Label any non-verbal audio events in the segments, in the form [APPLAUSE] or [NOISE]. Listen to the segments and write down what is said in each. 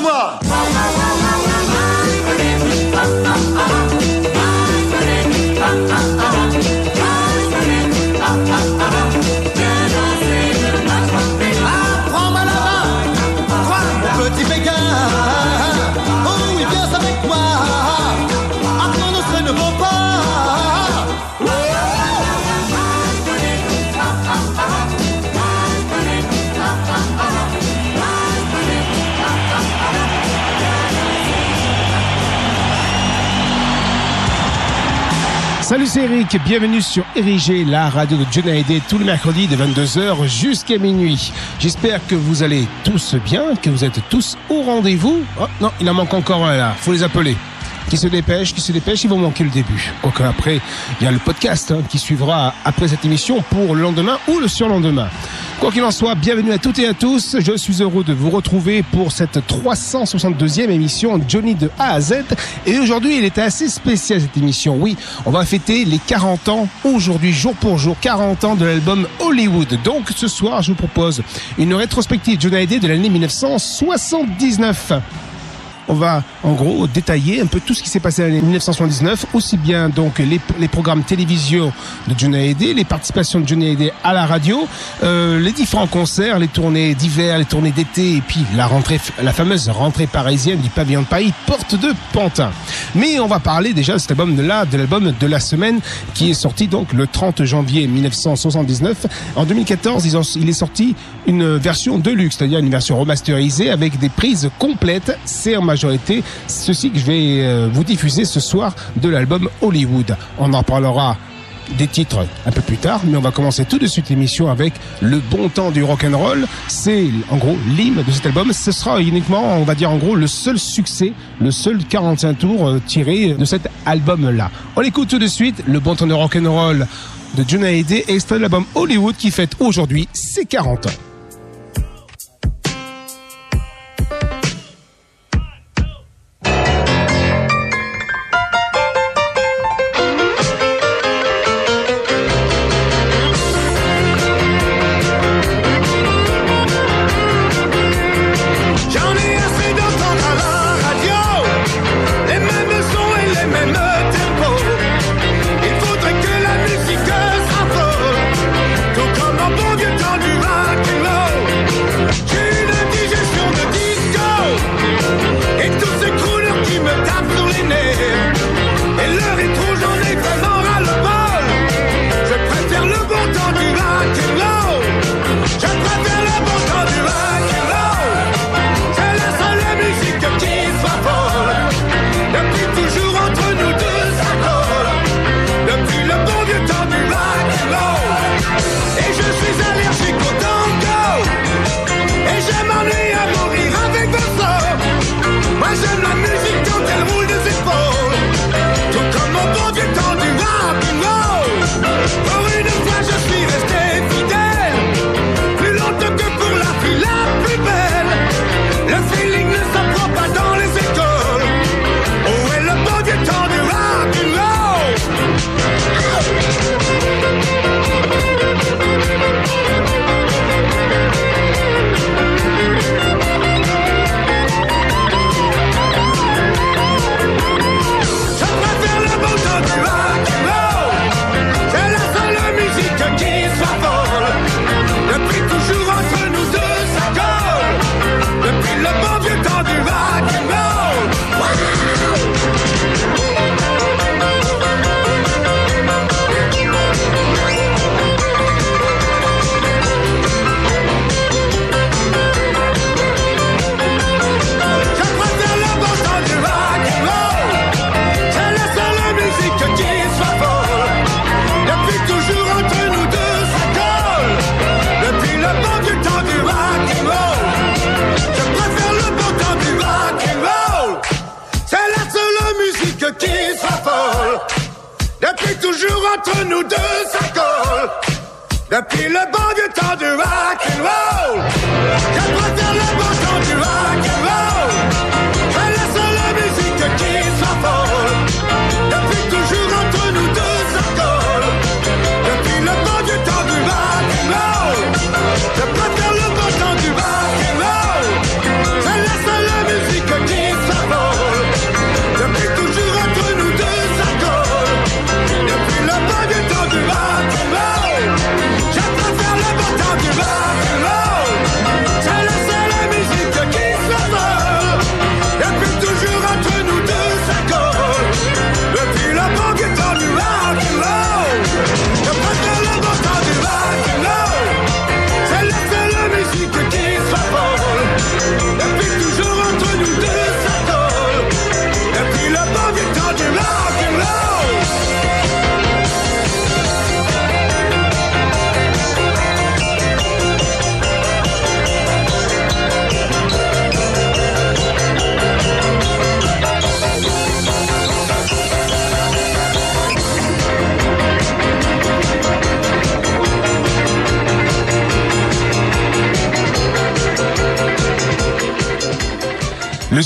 Tout le Salut, Eric. Bienvenue sur Érigé, la radio de John Hallyday, tous les mercredis de 22h jusqu'à minuit. J'espère que vous allez tous bien, que vous êtes tous au rendez-vous. Oh, non, il en manque encore un là. Faut les appeler. Qui se dépêche, qui se dépêche, ils vont manquer le début. Quoique après, il y a le podcast hein, qui suivra après cette émission pour le lendemain ou le surlendemain. Quoi qu'il en soit, bienvenue à toutes et à tous. Je suis heureux de vous retrouver pour cette 362e émission Johnny de A à Z. Et aujourd'hui, il était assez spécial cette émission. Oui, on va fêter les 40 ans aujourd'hui, jour pour jour, 40 ans de l'album Hollywood. Donc ce soir, je vous propose une rétrospective Johnny Hallyday de l'année 1979 on va en gros détailler un peu tout ce qui s'est passé en l'année 1979, aussi bien donc les, les programmes télévision de Johnny Hallyday, les participations de Johnny Hallyday à la radio, euh, les différents concerts, les tournées d'hiver, les tournées d'été, et puis la rentrée, la fameuse rentrée parisienne du pavillon de Paris, porte de Pantin. Mais on va parler déjà de cet album de l'album de la semaine qui est sorti donc le 30 janvier 1979. En 2014, ils ont, il est sorti une version de luxe, c'est-à-dire une version remasterisée avec des prises complètes. C'est en majorité ceci que je vais euh, vous diffuser ce soir de l'album Hollywood. On en parlera des titres un peu plus tard, mais on va commencer tout de suite l'émission avec le bon temps du rock and roll. C'est en gros l'hymne de cet album. Ce sera uniquement, on va dire en gros, le seul succès, le seul 45 tours euh, tiré de cet album-là. On écoute tout de suite le bon temps du rock and roll de John Hallyday, extrait de l'album Hollywood qui fête aujourd'hui ses 40 ans.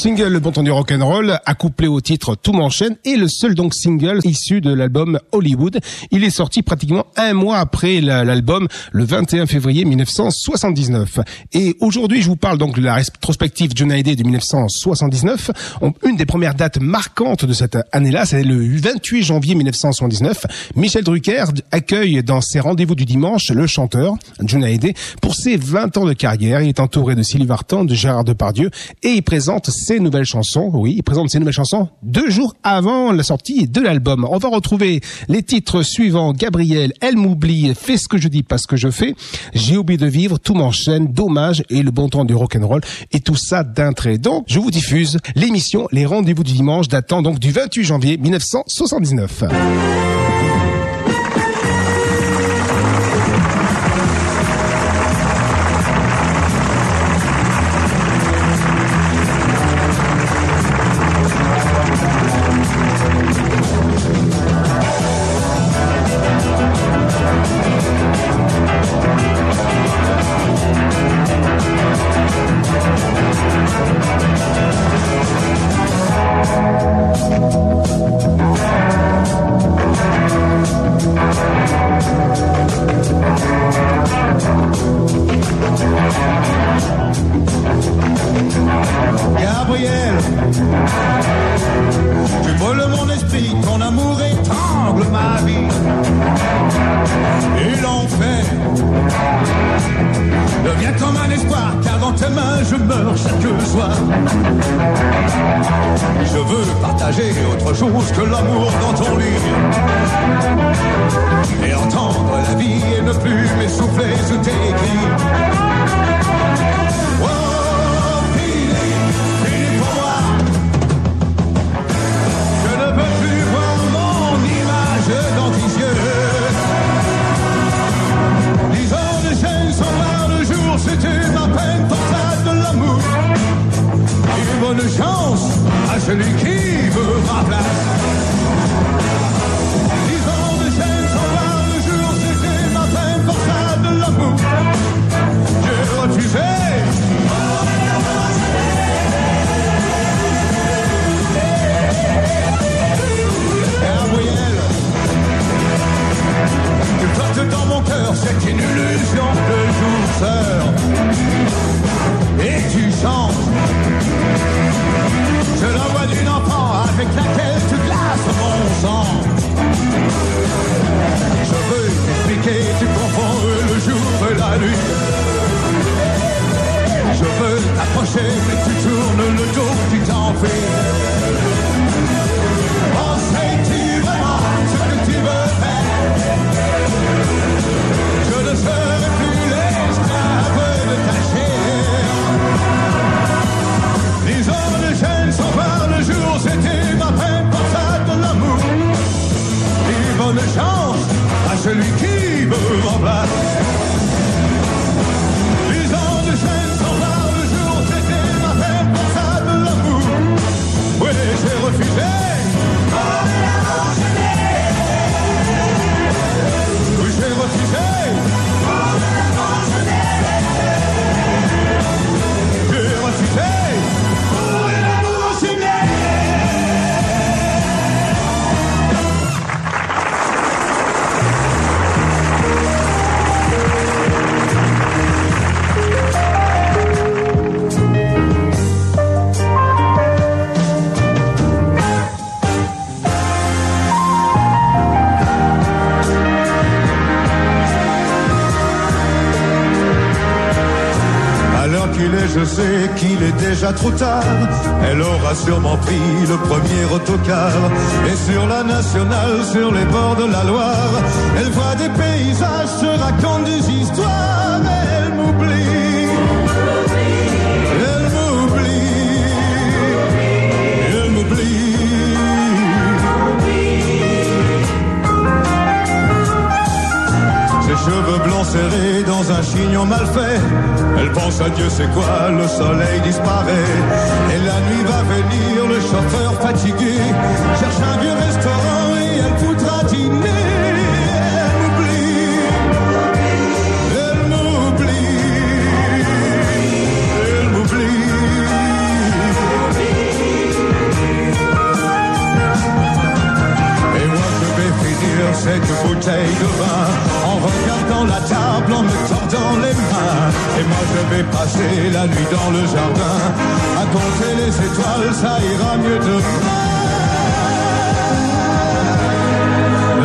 Single Le Bon Temps du Rock'n'Roll, accouplé au titre Tout m'enchaîne, est le seul donc single issu de l'album Hollywood. Il est sorti pratiquement un mois après la- l'album, le 21 février 1979. Et aujourd'hui, je vous parle donc de la rétrospective John Hallyday de 1979. On- une des premières dates marquantes de cette année-là, c'est le 28 janvier 1979. Michel Drucker accueille dans ses rendez-vous du dimanche le chanteur John Hallyday pour ses 20 ans de carrière. Il est entouré de Sylvie Vartan, de Gérard Depardieu et il présente ses nouvelles chansons. Oui, il présente ses nouvelles chansons deux jours avant la sortie de l'album. On va retrouver les titres suivants. Gabriel, Elle m'oublie, Fais ce que je dis, pas ce que je fais. J'ai oublié de vivre, Tout m'enchaîne, Dommage et le bon temps du rock'n'roll. Et tout ça d'un trait. Donc, je vous diffuse l'émission Les Rendez-vous du dimanche datant donc du 28 janvier 1979. Ton amour étrangle ma vie. Et l'enfer devient comme un espoir, car dans tes mains je meurs chaque soir. Je veux partager autre chose que l'amour dans ton lit. Et entendre la vie et ne plus m'essouffler sous tes cris. Celui qui veut ma place. Les heures de chaîne sans voir le jour, c'était ma peine pour ça de l'amour. J'ai refusé. Gabriel, tu portes dans mon cœur cette illusion de douceur. Et tu chantes. Je la voix d'une enfant avec laquelle tu glaces mon sang. Je veux t'expliquer, tu confonds le jour et la nuit. Je veux t'approcher, mais tu tournes le dos, tu t'en Et bonne chance à celui qui me remplace. Je sais qu'il est déjà trop tard. Elle aura sûrement pris le premier autocar. Et sur la nationale, sur les bords de la Loire, elle voit des paysages, se raconte des histoires. Elle m'oublie. Serrés dans un chignon mal fait. Elle pense à Dieu, c'est quoi, le soleil disparaît. Et la nuit va venir, le chauffeur fatigué cherche un vieux restaurant et elle voudra dîner. Elle m'oublie. Elle m'oublie. Elle m'oublie. Et moi je vais finir cette bouteille de vin en regardant en me tordant les mains. Et moi je vais passer la nuit dans le jardin à compter les étoiles, ça ira mieux demain.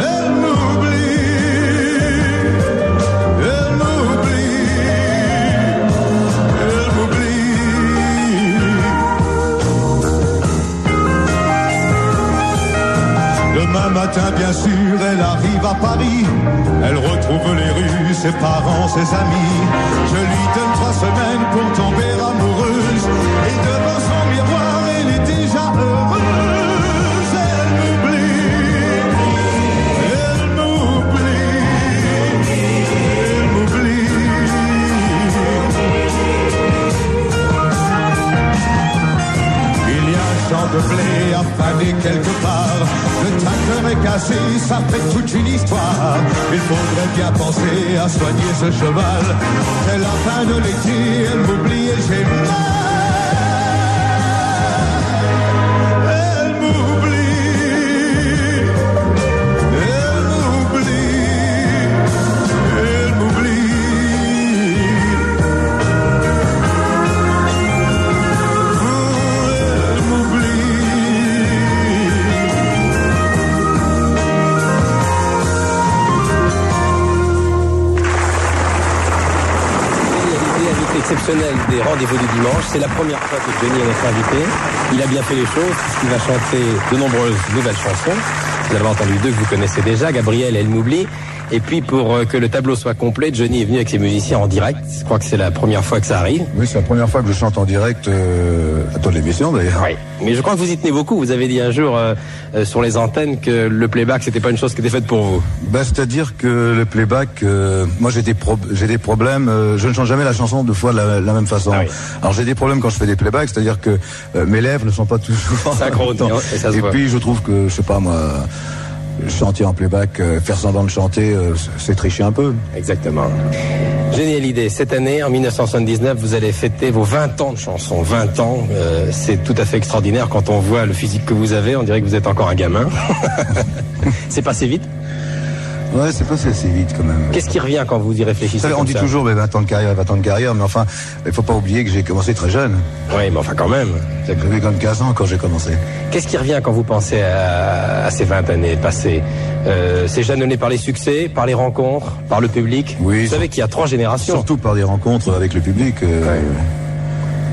Elle m'oublie, elle m'oublie, elle m'oublie. Demain matin, bien sûr, elle arrive à Paris. Elle ses parents, ses amis. Je lui donne trois semaines pour tomber amoureuse. Et devant son miroir, elle est déjà heureuse. Elle m'oublie. Elle m'oublie. Elle m'oublie. Il y a un champ de blé à faner quelque part. Est cassé, ça fait toute une histoire. Il faudrait bien penser à soigner ce cheval. C'est la fin de l'été, elle m'oublie et j'ai mal. Des rendez-vous du dimanche. C'est la première fois que Johnny est notre invité. Il a bien fait les choses puisqu'il va chanter de nombreuses nouvelles chansons. Vous avez entendu deux que vous connaissez déjà, Gabriel et Elle m'oublie. Et puis pour euh, que le tableau soit complet, Johnny est venu avec ses musiciens en direct. Je crois que c'est la première fois que ça arrive. Oui, c'est la première fois que je chante en direct euh, à toi de l'émission d'ailleurs. Oui. Mais je crois que vous y tenez beaucoup. Vous avez dit un jour euh, euh, sur les antennes que le playback c'était pas une chose qui était faite pour vous. Bah, C'est-à-dire que le playback, euh, moi j'ai des, pro- j'ai des problèmes, euh, je ne chante jamais la chanson deux fois de la, la même façon. Ah oui. Alors j'ai des problèmes quand je fais des playbacks, c'est-à-dire que mes lèvres ne sont pas toujours... Synchrone, [LAUGHS] et ça se Et voit. puis je trouve que, je sais pas moi, chanter en playback, euh, faire semblant de chanter, euh, c'est tricher un peu. Exactement. Johnny Hallyday, cette année, en 1979, vous allez fêter vos 20 ans de chansons. 20 ans, euh, c'est tout à fait extraordinaire quand on voit le physique que vous avez. On dirait que vous êtes encore un gamin. [LAUGHS] c'est passé vite. Ouais, c'est passé assez vite quand même. Qu'est-ce qui revient quand vous y réfléchissez savez, on dit ça toujours mais 20 ans de carrière, 20 ans de carrière, mais enfin, il faut pas oublier que j'ai commencé très jeune. Oui, mais enfin quand même. J'avais comme 15 ans quand j'ai commencé. Qu'est-ce qui revient quand vous pensez à, à ces 20 années passées euh, C'est jalonné par les succès, par les rencontres, par le public. Oui, Vous savez qu'il y a trois générations. Surtout par des rencontres avec le public. euh,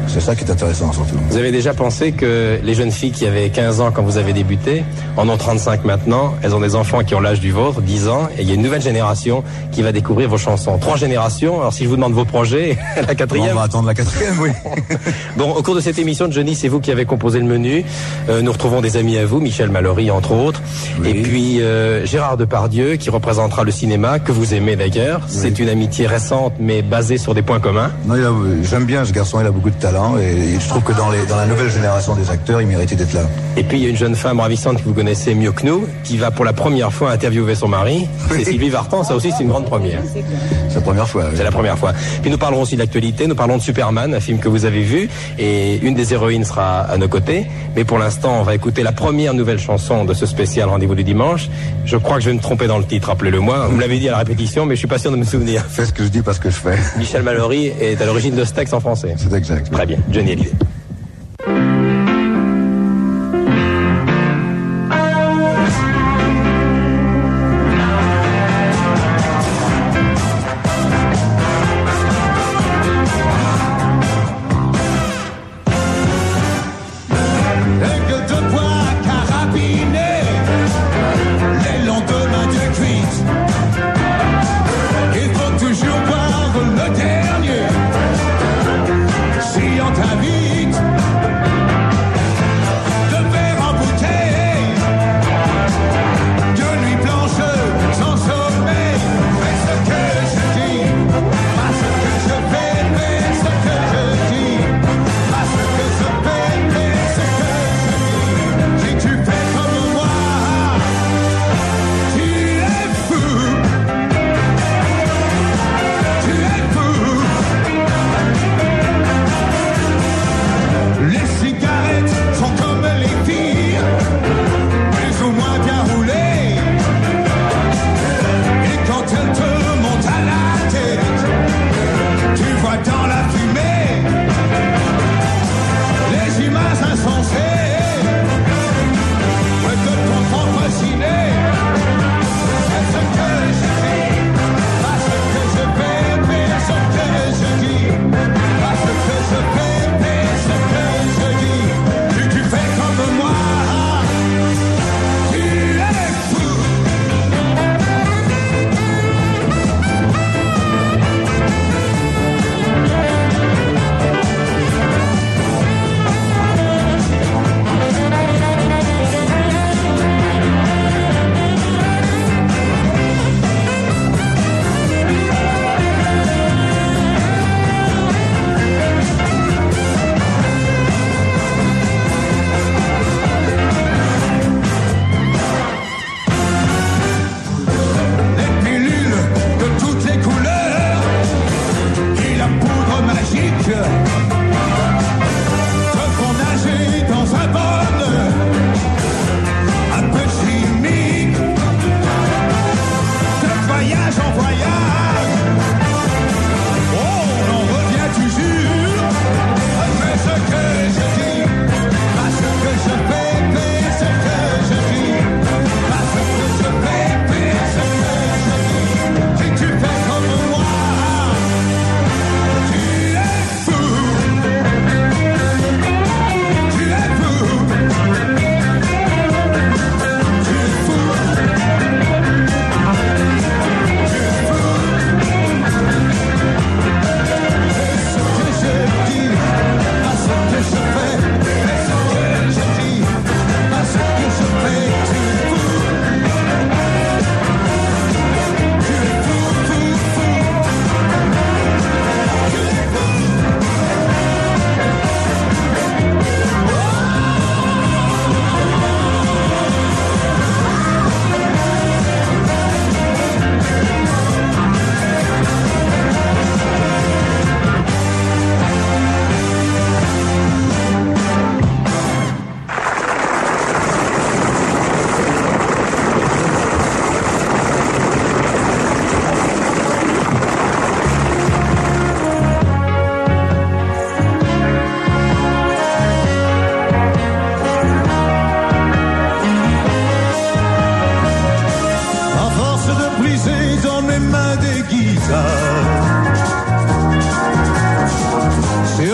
C'est ça qui est intéressant surtout. Vous avez déjà pensé que les jeunes filles qui avaient 15 ans quand vous avez débuté en ont 35 maintenant, elles ont des enfants qui ont l'âge du vôtre, 10 ans, et il y a une nouvelle génération qui va découvrir vos chansons. Trois générations, alors si je vous demande vos projets, [LAUGHS] la On quatrième. va attendre la quatrième, oui. [LAUGHS] Bon, au cours de cette émission, Johnny, c'est vous qui avez composé le menu. Euh, nous retrouvons des amis à vous, Michel Mallory entre autres, Oui. et puis euh, Gérard Depardieu qui représentera le cinéma, que vous aimez d'ailleurs. C'est une amitié récente mais basée sur des points communs. Non, J'aime bien ce garçon, il a beaucoup de talent et je trouve que dans, les, dans la nouvelle génération des acteurs, il méritait d'être là. Et puis il y a une jeune femme ravissante que vous connaissez mieux que nous, qui va pour la première fois interviewer son mari. C'est Sylvie Vartan, ça aussi c'est une grande première. C'est la première fois. oui. C'est la première fois. Puis nous parlerons aussi de l'actualité, nous parlons de Superman, un film que vous avez vu, et une des héroïnes sera à nos côtés. Mais pour l'instant, on va écouter la première nouvelle chanson de ce spécial Rendez-vous du dimanche. Je crois que je vais me tromper dans le titre, rappelez-le moi. Vous me l'avez dit à la répétition, mais je suis pas sûr de me souvenir. Fais ce que je dis, pas ce que je fais. Michel Mallory est à l'origine de ce texte en français. C'est exact. Très bien, Johnny Hallyday.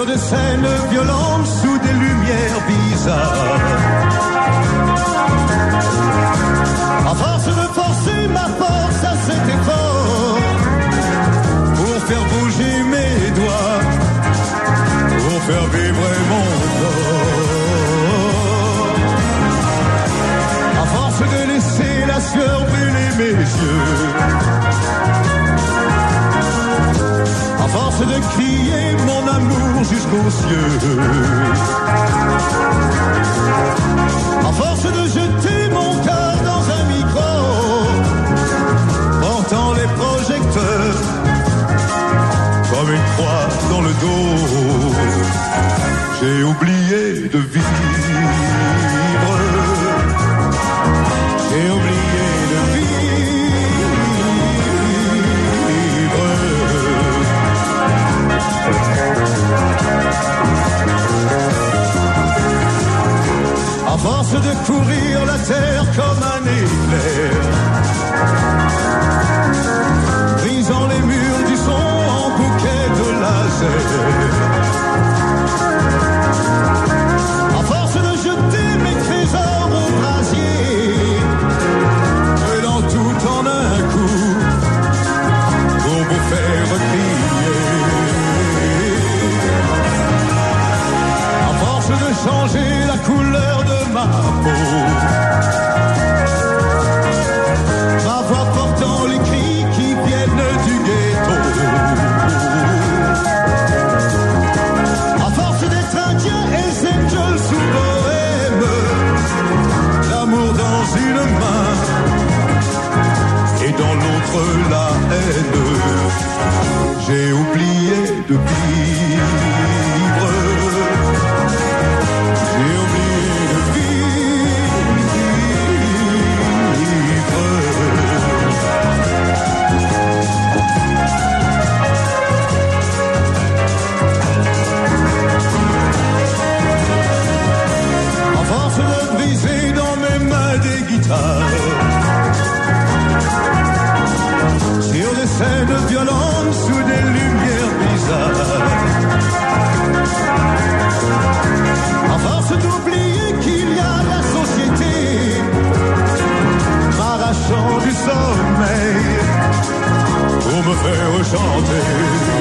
sur des scènes violentes sous des lumières bizarres. À force de forcer ma force à cet effort, pour faire bouger mes doigts, pour faire vibrer mon corps. À force de laisser la sueur brûler mes yeux. À force de crier mon amour jusqu'aux cieux. À force de jeter mon cœur dans un micro, portant les projecteurs comme une croix dans le dos, j'ai oublié de vivre. parcourir la terre comme un jamais pour me faire chanter.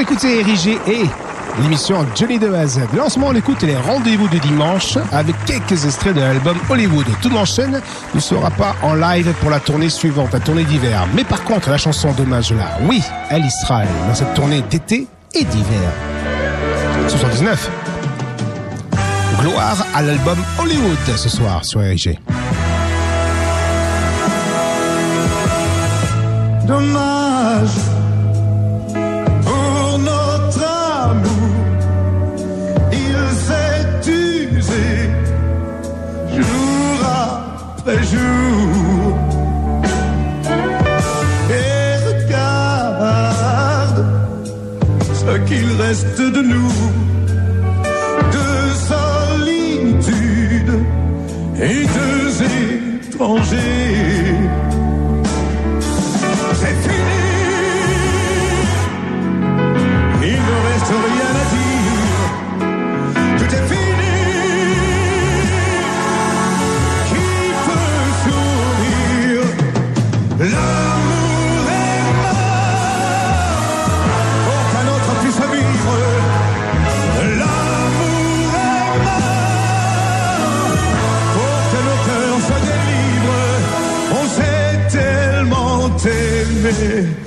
Écoutez Érigé et l'émission Jolie de Lancement, on écoute les rendez-vous du dimanche avec quelques extraits de l'album Hollywood. Tout l'enchaîne ne sera pas en live pour la tournée suivante, la tournée d'hiver. Mais par contre, la chanson Dommage là, oui, elle y sera dans cette tournée d'été et d'hiver. 79. Gloire à l'album Hollywood ce soir sur Érigé. Dommage the new Yeah.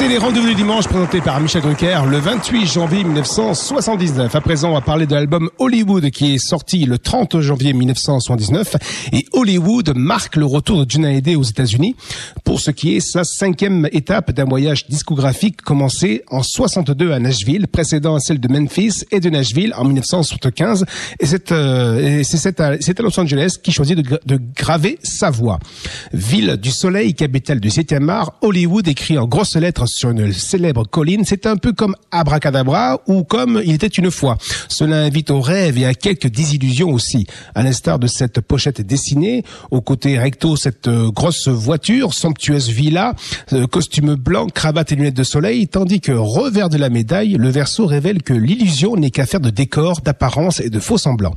C'était les rendez-vous du dimanche présentés par Michel Drucker le 28 janvier 1979. À présent, on va parler de l'album Hollywood qui est sorti le 30 janvier 1979. Et Hollywood marque le retour de Johnny Hallyday aux États-Unis ce qui est sa cinquième étape d'un voyage discographique commencé en 62 à Nashville, précédant celle de Memphis et de Nashville en 1975. Et c'est euh, à, à Los Angeles qui choisit de graver sa voix. Ville du soleil, capitale du 7e art, Hollywood écrit en grosses lettres sur une célèbre colline. C'est un peu comme Abracadabra ou comme Il était une fois. Cela invite au rêve et à quelques désillusions aussi. À l'instar de cette pochette dessinée, au côté recto, cette euh, grosse voiture, somptueuse villa, euh, costume blanc, cravate et lunettes de soleil, tandis que revers de la médaille, le verso révèle que l'illusion n'est qu'affaire de décor, d'apparence et de faux semblants.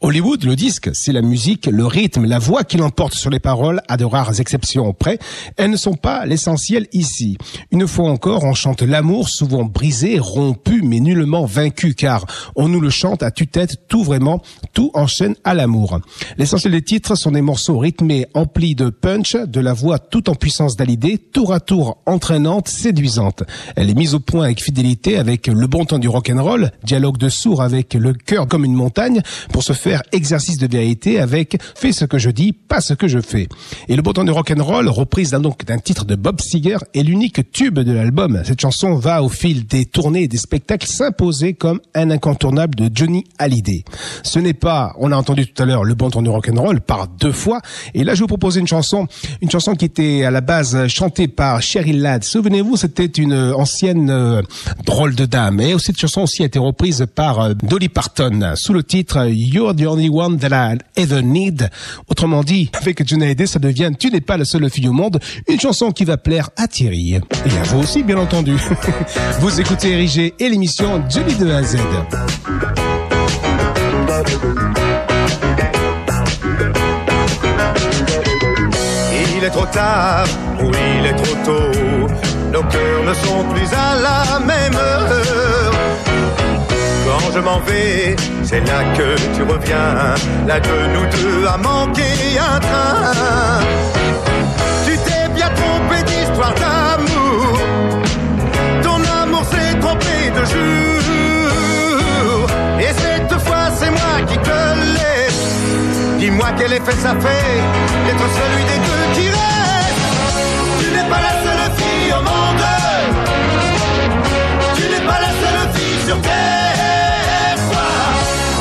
Hollywood, le disque, c'est la musique, le rythme, la voix qui l'emporte sur les paroles, à de rares exceptions près. Elles ne sont pas l'essentiel ici. Une fois encore, on chante l'amour, souvent brisé, rompu, mais nullement vaincu, car on nous le chante à tue-tête, tout vraiment, tout enchaîne à l'amour. L'essentiel des titres sont des morceaux rythmés, emplis de punch, de la voix tout en puissance d'Hallyday, tour à tour entraînante, séduisante. Elle est mise au point avec fidélité, avec le bon temps du rock'n'roll, dialogue de sourd avec le cœur comme une montagne, pour se faire exercice de vérité avec fais ce que je dis, pas ce que je fais. Et le bon temps du rock'n'roll, reprise donc d'un titre de Bob Seger, est l'unique tube de l'album. Cette chanson va au fil des tournées et des spectacles s'imposer comme un incontournable de Johnny Hallyday. Ce n'est pas, on a entendu tout à l'heure, le bon temps du rock'n'roll par deux fois. Et là, je vais vous proposer une chanson, une chanson qui était à la base chantée par Cheryl Ladd. Souvenez-vous, c'était une ancienne euh, drôle de dame. Et cette chanson aussi a été reprise par euh, Dolly Parton sous le titre You're the only one that I ever need. Autrement dit, avec Hallyday, ça devient Tu n'es pas la seule fille au monde. Une chanson qui va plaire à Thierry. Et à vous aussi, bien entendu. [LAUGHS] vous écoutez Érigé et l'émission Johnny de A à Z. Il est trop tard ou il est trop tôt. Nos cœurs ne sont plus à la même heure. Quand je m'en vais, c'est là que tu reviens. Là de nous deux a manqué un train. Tu t'es bien trompé d'histoire d'amour. Ton amour s'est trompé de jour. Dis-moi quel effet ça fait d'être celui des deux qui reste. Tu n'es pas la seule fille au monde. Tu n'es pas la seule fille sur terre.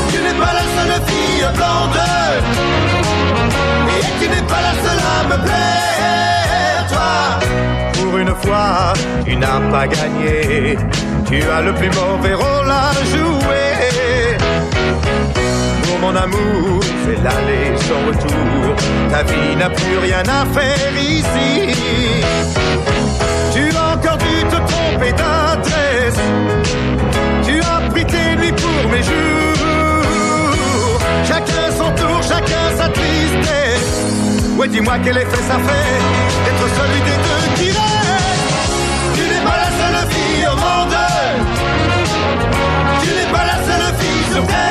Tu n'es pas la seule fille blonde. Et tu n'es pas la seule à me plaire, toi. Pour une fois, tu n'as pas gagné. Tu as le plus mauvais rôle à jouer. Mon amour, c'est l'aller sans retour. Ta vie n'a plus rien à faire ici. Tu as encore dû te tromper d'adresse. Tu as pris tes nuits pour mes jours. Chacun son tour, chacun sa tristesse. Ouais, dis-moi quel effet ça fait d'être celui des deux qui reste. Tu n'es pas la seule fille au monde. Tu n'es pas la seule fille sur terre,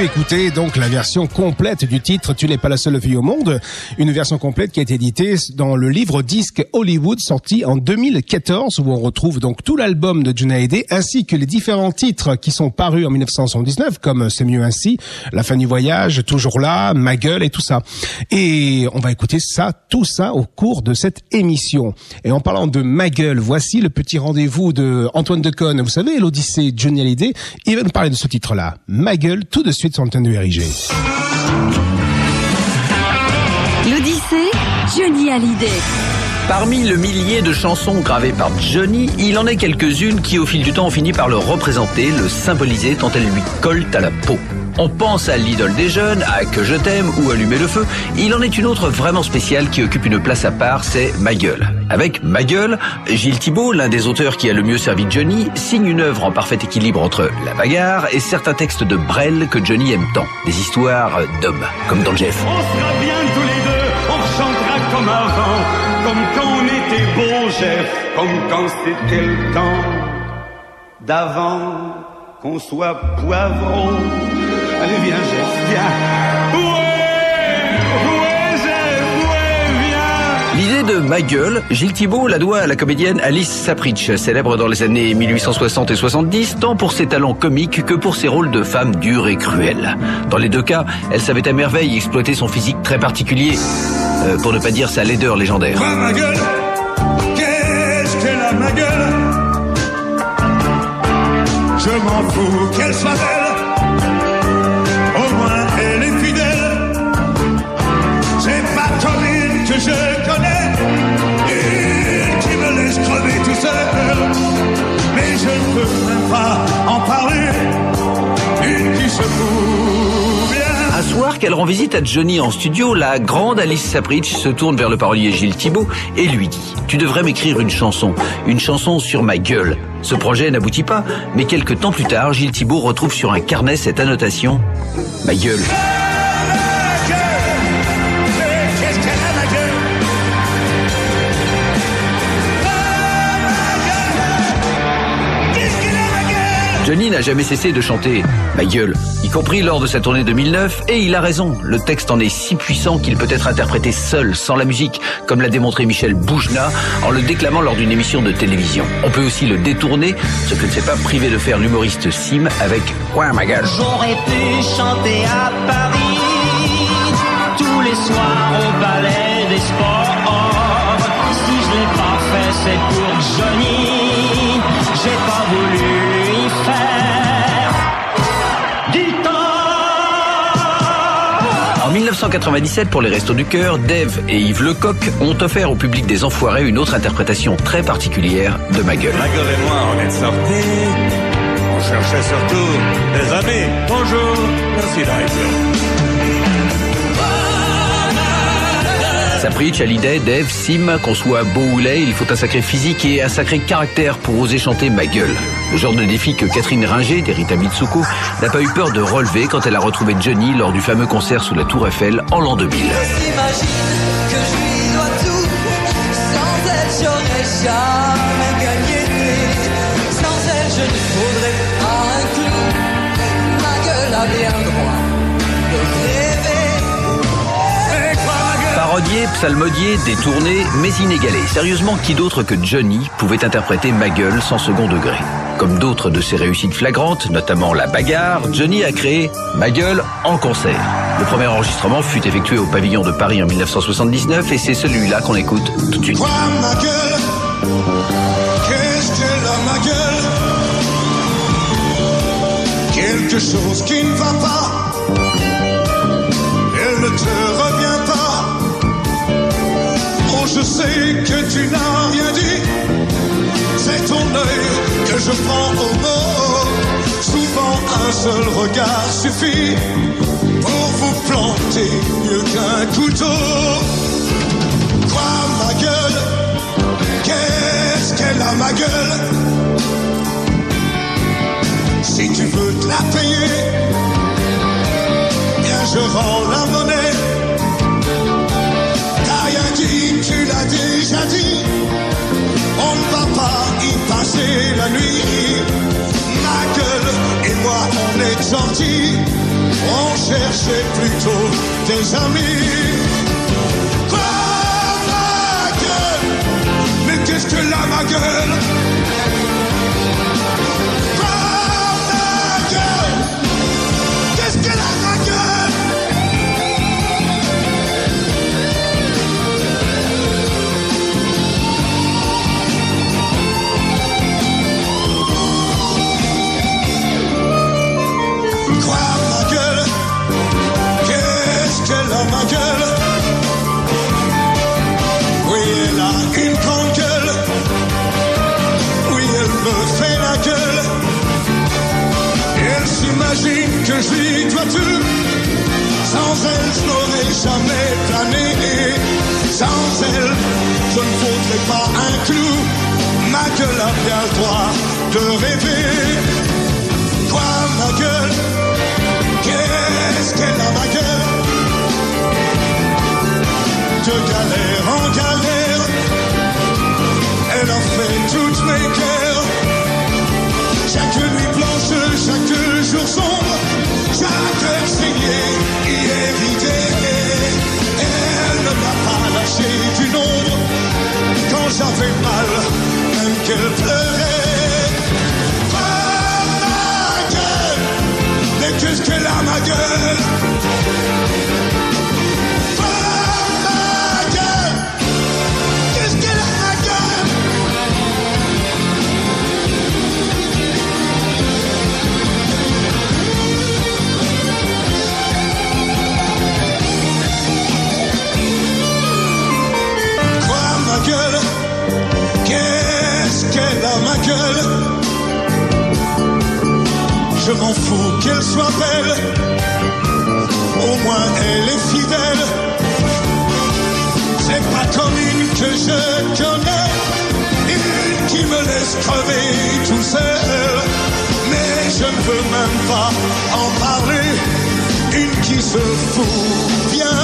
pu écouter donc la version complète du titre Tu n'es pas la seule fille au monde, une version complète qui a été éditée dans le livre disque Hollywood sorti en 2014 où on retrouve donc tout l'album de Johnny Hallyday ainsi que les différents titres qui sont parus en 1979 comme C'est mieux ainsi, La fin du voyage, Toujours là, Ma gueule et tout ça. Et on va écouter ça, tout ça au cours de cette émission. Et en parlant de Ma gueule, voici le petit rendez-vous de Antoine Deconne. Vous savez, l'Odyssée Johnny Hallyday, il va nous parler de ce titre-là, Ma gueule, tout de suite sur l'antenne de RIG. L'Odyssée, Johnny Hallyday. Parmi le millier de chansons gravées par Johnny, il en est quelques-unes qui au fil du temps ont fini par le représenter, le symboliser tant elles lui collent à la peau. On pense à l'idole des jeunes, à Que je t'aime ou Allumer le feu. Il en est une autre vraiment spéciale qui occupe une place à part, c'est Ma gueule. Avec Ma gueule, Gilles Thibault, l'un des auteurs qui a le mieux servi Johnny, signe une œuvre en parfait équilibre entre la bagarre et certains textes de Brel que Johnny aime tant. Des histoires d'hommes, comme dans Jeff. On sera bien tous les deux, on chantera comme avant, comme quand on était beau, Jeff, comme quand c'était le temps d'avant qu'on soit poivron. Allez, viens, Jeff, viens. Ouais, ouais, Jeff, ouais, viens. L'idée de Ma gueule, Gilles Thibault la doit à la comédienne Alice Sapritch, célèbre dans les années 1860 et 70, tant pour ses talents comiques que pour ses rôles de femme dure et cruelle. Dans les deux cas, elle savait à merveille exploiter son physique très particulier, euh, pour ne pas dire sa laideur légendaire. Quoi, ma gueule Qu'est-ce qu'elle a, ma gueule? Je m'en fous qu'elle soit belle. Je connais. Qui me laisse crever tout seul. Mais je ne peux même pas en parler. Une qui se fout. Un soir qu'elle rend visite à Johnny en studio, la grande Alice Sapritch se tourne vers le parolier Gilles Thibault et lui dit « Tu devrais m'écrire une chanson, une chanson sur ma gueule ». Ce projet n'aboutit pas, mais quelques temps plus tard, Gilles Thibault retrouve sur un carnet cette annotation « Ma gueule ». Johnny n'a jamais cessé de chanter Ma gueule, y compris lors de sa tournée 2009, et il a raison. Le texte en est si puissant qu'il peut être interprété seul, sans la musique, comme l'a démontré Michel Boujna en le déclamant lors d'une émission de télévision. On peut aussi le détourner, ce que ne s'est pas privé de faire l'humoriste Sim avec Quoi ma gueule J'aurais pu chanter à Paris tous les soirs au des sports. Si je l'ai pas fait, c'est pour Johnny. En 1997, pour les Restos du Cœur, Dave et Yves Lecoq ont offert au public des Enfoirés une autre interprétation très particulière de Ma gueule. Ma gueule et moi, on est sortis. On cherchait surtout des amis. Bonjour, merci. Sapritch, Hallyday, Dave, Sim, qu'on soit beau ou laid, il faut un sacré physique et un sacré caractère pour oser chanter Ma gueule. Le genre de défi que Catherine Ringer, d'Erita Mitsuko, n'a pas eu peur de relever quand elle a retrouvé Johnny lors du fameux concert sous la Tour Eiffel en l'an 2000. J'imagine que je Psalmodié, détourné, mais inégalé. Sérieusement, qui d'autre que Johnny pouvait interpréter Ma gueule sans second degré? Comme d'autres de ses réussites flagrantes, notamment la bagarre, Johnny a créé Ma gueule en concert. Le premier enregistrement fut effectué au pavillon de Paris en 1979 et c'est celui-là qu'on écoute tout de suite. Ma gueule? Quelque chose qui ne va pas. Que tu n'as rien dit. C'est ton œil que je prends au mot. Souvent, un seul regard suffit pour vous planter mieux qu'un couteau. Quoi, ma gueule Qu'est-ce qu'elle a, ma gueule? Si tu veux te la payer, bien je rends la monnaie. Tu l'as déjà dit. On ne va pas y passer la nuit. Ma gueule et moi, on est gentils. On cherchait plutôt des amis. Ma gueule? Mais qu'est-ce que là, ma gueule? Me fait la gueule. Elle s'imagine que je lui dois tout. Sans elle, je n'aurais jamais plané. Sans elle, je ne faudrais pas un clou. Ma gueule a bien le droit de rêver. Quoi, ma gueule Qu'est-ce qu'elle a, ma gueule? De galère en galère, elle a fait toutes mes guerres. Chaque nuit blanche, chaque jour sombre, chaque heure saignée, hier idée. Elle ne m'a pas lâché du nombre quand j'avais mal, même qu'elle pleurait. Mais qu'est-ce qu'elle a ma gueule? Je m'en fous qu'elle soit belle Au moins elle est fidèle C'est pas comme une que je connais Une qui me laisse crever tout seul Mais je ne veux même pas en parler Une qui se fout bien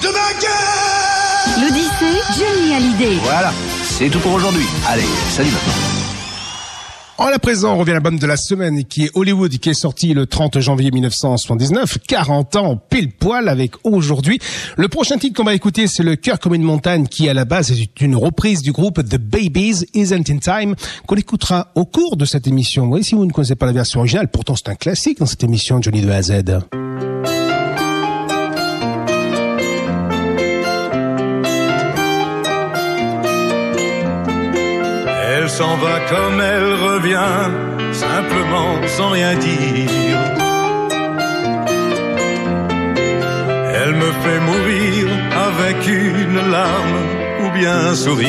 de ma gueule L'Odyssée, Johnny Hallyday. Voilà, c'est tout pour aujourd'hui. Allez, salut maintenant. En la présent, on revient à l'album de la semaine qui est Hollywood, qui est sorti le 30 janvier 1979, 40 ans pile poil avec aujourd'hui. Le prochain titre qu'on va écouter, c'est le cœur comme une montagne qui à la base est une reprise du groupe The Babies Isn't in Time qu'on écoutera au cours de cette émission. Oui, si vous ne connaissez pas la version originale, pourtant c'est un classique dans cette émission Johnny de A à Z. Elle s'en va comme elle revient, simplement sans rien dire. Elle me fait mourir avec une larme ou bien un sourire.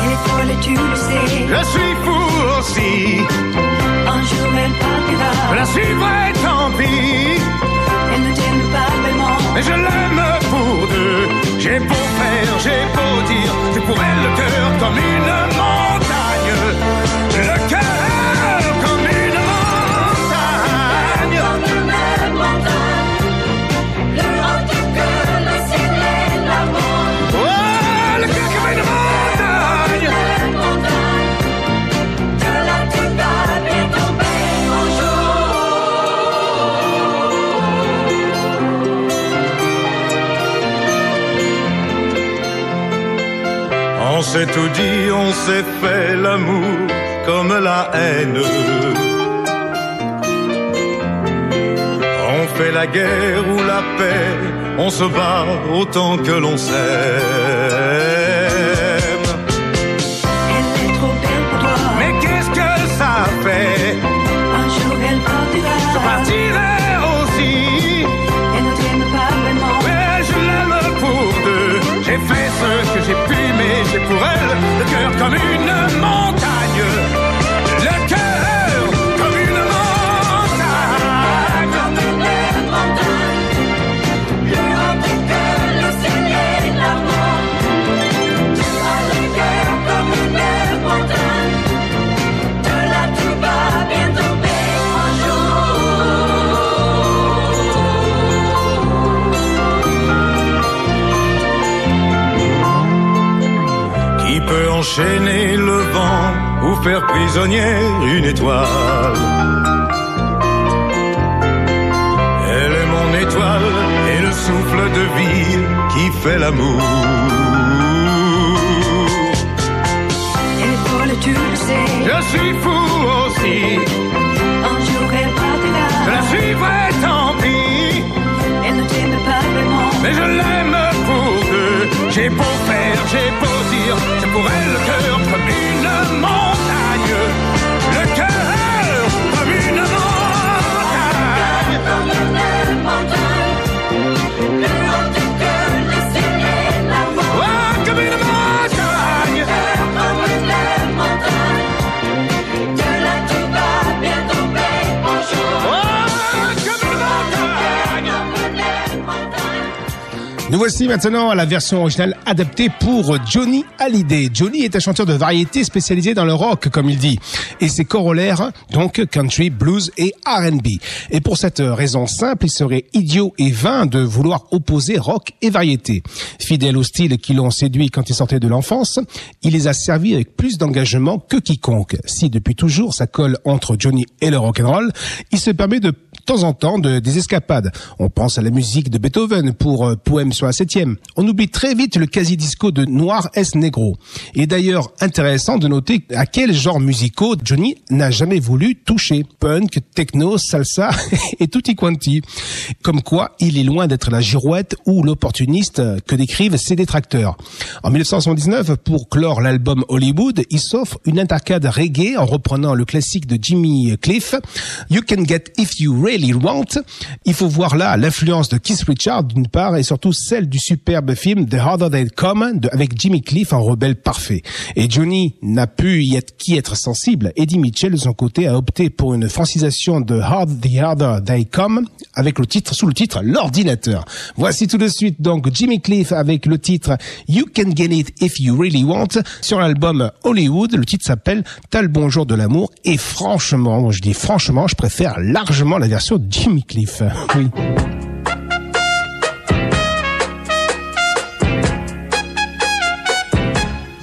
Elle est folle et tu le sais. Je suis fou aussi, Un jour elle partira. la suivrai tant pis. Elle ne t'aime pas vraiment. Mais je l'aime pour deux. J'ai beau faire, pour elle le cœur comme une montagne. S'est tout dit, on s'est fait l'amour comme la haine. On fait la guerre ou la paix, on se bat autant que l'on s'aime. Elle est trop belle pour toi. Mais qu'est-ce que ça fait? Un jour elle partira. Je partirai le enchaîner le vent ou faire prisonnière une étoile. Elle est mon étoile et le souffle de vie qui fait l'amour. Elle est folle, tu le sais. Je suis fou aussi, Un jour elle partira. je la suivrai tant pis, Elle ne t'aime pas vraiment. mais je l'aime. J'ai beau faire, j'ai beau dire, c'est pour elle le cœur comme une montagne. Nous voici maintenant à la version originale adaptée pour Johnny Hallyday. Johnny est un chanteur de variété spécialisé dans le rock, comme il dit, et ses corollaires, donc country, blues et R&B. Et pour cette raison simple, il serait idiot et vain de vouloir opposer rock et variété. Fidèle au style qui l'ont séduit quand il sortait de l'enfance, il les a servis avec plus d'engagement que quiconque. Si depuis toujours ça colle entre Johnny et le rock'n'roll, il se permet de temps en temps de, des escapades. On pense à la musique de Beethoven pour euh, Poème sur la septième. On oublie très vite le quasi-disco de Noir S. Negro. Il est d'ailleurs intéressant de noter à quel genre musicaux Johnny n'a jamais voulu toucher. Punk, techno, salsa [LAUGHS] et tutti quanti. Comme quoi, il est loin d'être la girouette ou l'opportuniste que décrivent ses détracteurs. En 1979, pour clore l'album Hollywood, il s'offre une intercade reggae en reprenant le classique de Jimmy Cliff, You Can Get If You Really Want. Il faut voir là l'influence de Keith Richards d'une part et surtout celle du superbe film The Harder They Come avec Jimmy Cliff en rebelle parfait. Et Johnny n'a pu y être qu'y être sensible. Eddie Mitchell de son côté a opté pour une francisation de Hard The Harder They Come avec le titre sous le titre L'ordinateur. Voici tout de suite donc Jimmy Cliff avec le titre You Can Get It If You Really Want sur l'album Hollywood. Le titre s'appelle T'as bonjour de l'amour et franchement, je dis franchement, je préfère largement la version de Jimmy Cliff. Oui.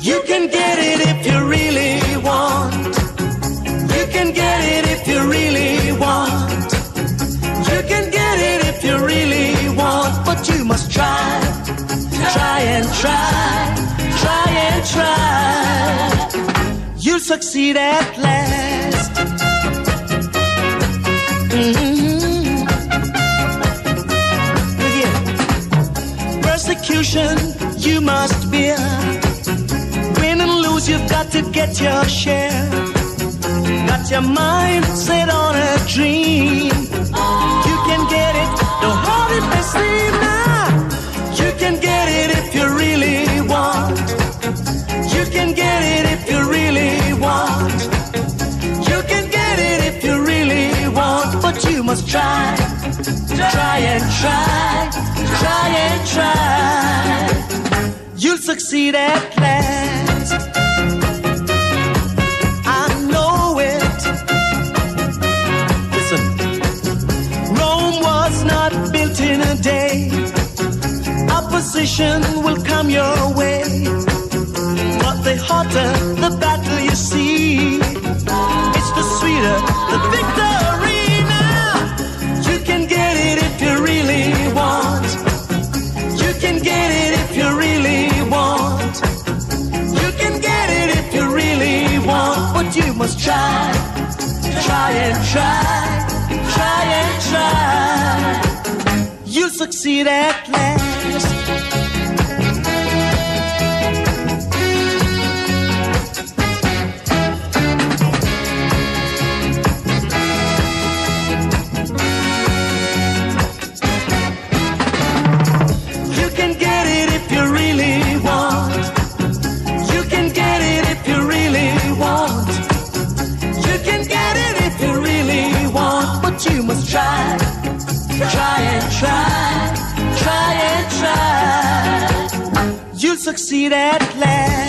You can get it if you really want. You can get it if you really want. You can get it if you really want, but you must try. Try and try. Try and try. You'll succeed at last. You must bear. Win and lose, you've got to get your share. Got your mind set on a dream. You can get it, don't hold it now. You can get it if you really want. You can get it if you really want. You can get it if you really want, but you must try. Try and try, try and try. You'll succeed at last. I know it. Listen, Rome was not built in a day. Opposition will come your way. But the hotter the battle you see, get it if you really want. You can get it if you really want, but you must try. Try and try. Try and try. You'll succeed at last. Try. Try and try. Try and try. You'll succeed at last.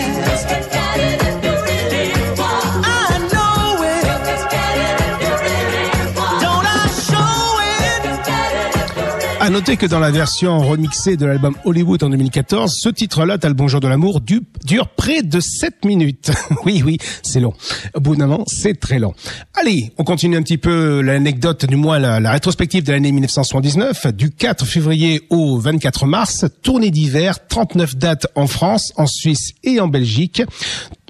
Noter que dans la version remixée de l'album Hollywood en 2014, ce titre-là, T'as bonjour de l'amour, du- dure près de 7 minutes. [LAUGHS] oui, oui, c'est long. Au bout d'un moment, c'est très long. Allez, on continue un petit peu l'anecdote, du moins la rétrospective de l'année 1979, du 4 février au 24 mars, tournée d'hiver, 39 dates en France, en Suisse et en Belgique.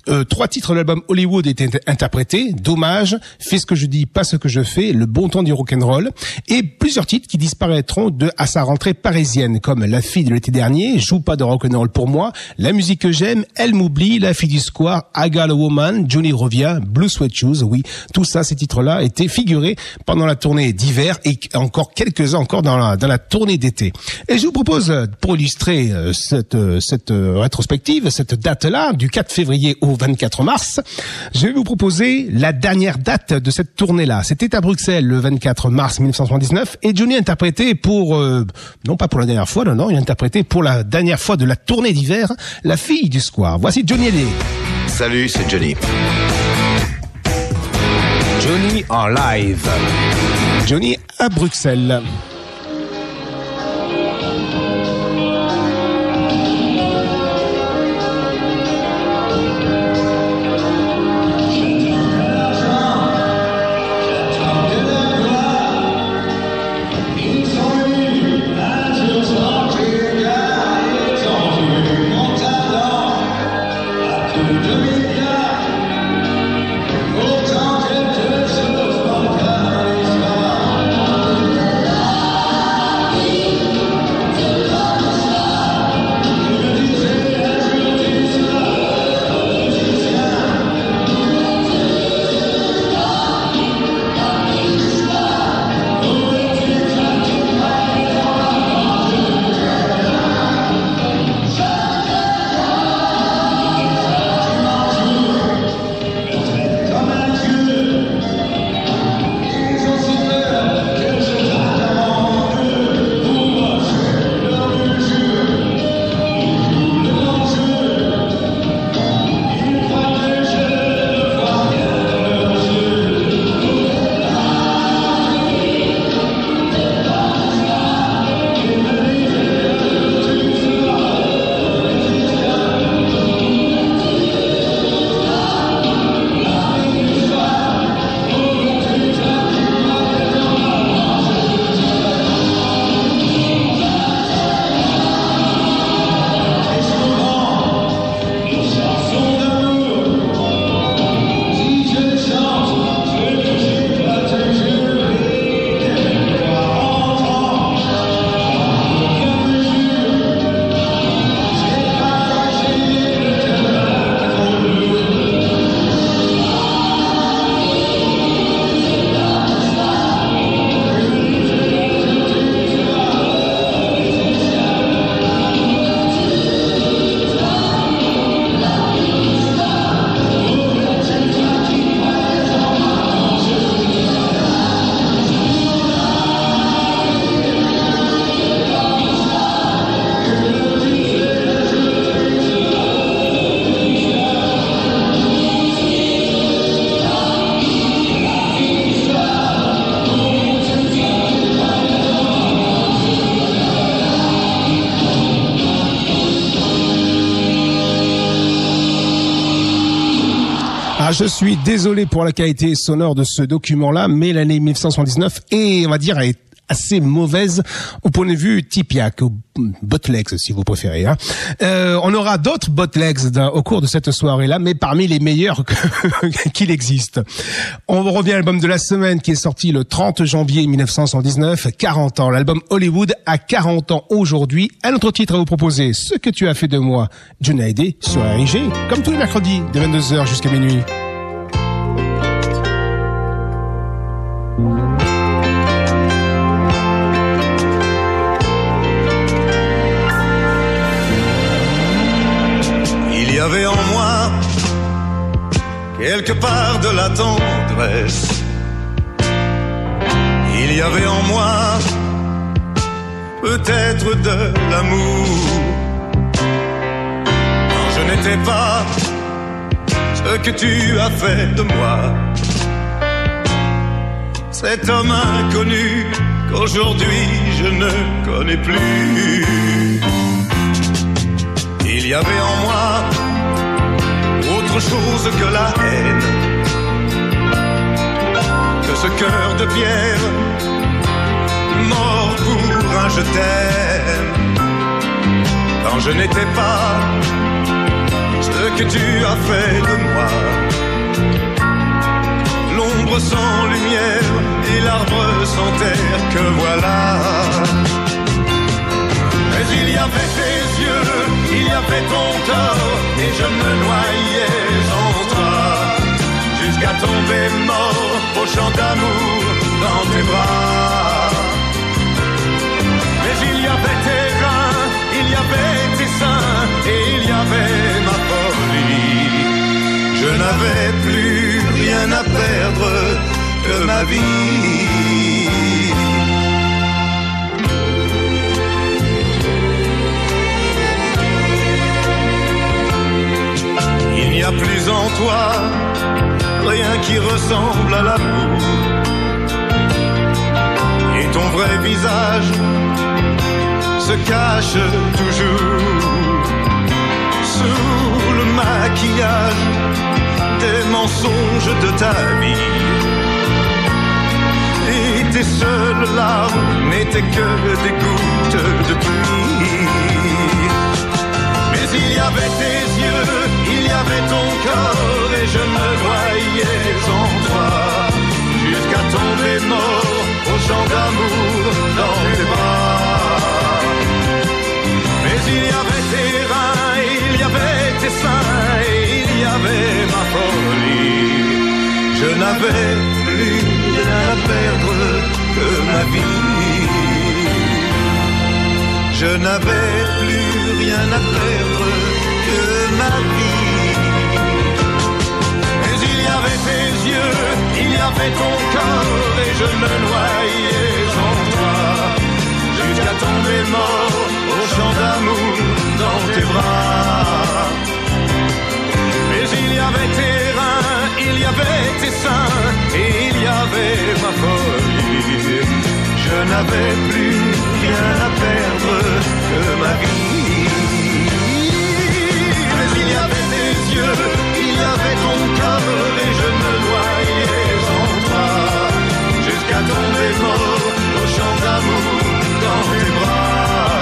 Euh, trois titres de l'album Hollywood étaient interprétés. Dommage, Fais ce que je dis, pas ce que je fais, Le bon temps du rock'n'roll. Et plusieurs titres qui disparaîtront de à sa rentrée parisienne, comme La fille de l'été dernier, Joue pas de rock'n'roll pour moi, La musique que j'aime, Elle m'oublie, La fille du square, I got a woman, Johnny revient, Blue Sweat Shoes. Oui, tout ça, ces titres-là étaient figurés pendant la tournée d'hiver et encore quelques-uns encore dans la, dans la tournée d'été. Et je vous propose, pour illustrer euh, cette, euh, cette euh, rétrospective, cette date-là, du 4 février au 24 mars, je vais vous proposer la dernière date de cette tournée-là. C'était à Bruxelles le 24 mars 1979 et Johnny a interprété pour, euh, non pas pour la dernière fois, non, non, il a interprété pour la dernière fois de la tournée d'hiver, La fille du square. Voici Johnny Hallyday. Salut, c'est Johnny. Johnny en live. Johnny à Bruxelles. Je suis désolé pour la qualité sonore de ce document-là, mais l'année 1979 est, on va dire, est assez mauvaise au point de vue tipiac, ou botlegs si vous préférez. Hein. Euh, on aura d'autres botlegs au cours de cette soirée-là, mais parmi les meilleurs [LAUGHS] qu'il existe. On revient à l'album de la semaine qui est sorti le 30 janvier 1979, 40 ans. L'album Hollywood a 40 ans aujourd'hui. Un autre titre à vous proposer, Ce que tu as fait de moi, Johnny Hallyday sur RIG, comme tous les mercredis, de 22h jusqu'à minuit. Quelque part de la tendresse. Il y avait en moi peut-être de l'amour. Quand je n'étais pas ce que tu as fait de moi. Cet homme inconnu qu'aujourd'hui je ne connais plus. Il y avait en moi chose que la haine, que ce cœur de pierre mort pour un je t'aime. Quand je n'étais pas ce que tu as fait de moi l'ombre sans lumière et l'arbre sans terre que voilà. Mais il y avait tes yeux, il y avait ton corps, et je me noyais jusqu'à tomber mort au champ d'amour dans tes bras. Mais il y avait tes reins, il y avait tes seins, et il y avait ma folie. Je n'avais plus rien à perdre que ma vie. Il n'y a plus en toi rien qui ressemble à l'amour. Et ton vrai visage se cache toujours sous le maquillage des mensonges de ta vie. Et tes seules larmes n'étaient que des gouttes de pluie. Mais il y avait yeux, il y avait ton corps, et je me noyais en toi, jusqu'à tomber mort au champ d'amour dans tes bras. Mais il y avait tes reins, il y avait tes seins, il y avait ma folie. Je n'avais plus rien à perdre que ma vie. Je n'avais plus rien à perdre Mais il y avait tes yeux, il y avait ton corps, et je me noyais en toi, jusqu'à tomber mort au champ d'amour dans tes bras. Mais il y avait tes reins, il y avait tes seins, et il y avait ma folie. Je n'avais plus rien à perdre que ma vie. Il y avait tes yeux, il y avait ton corps, et je me noyais en toi, jusqu'à tomber mort au champ d'amour dans tes bras.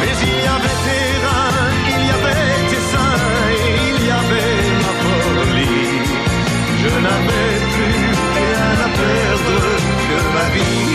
Mais il y avait tes reins, il y avait tes seins, et il y avait ma folie. Je n'avais plus rien à perdre que ma vie.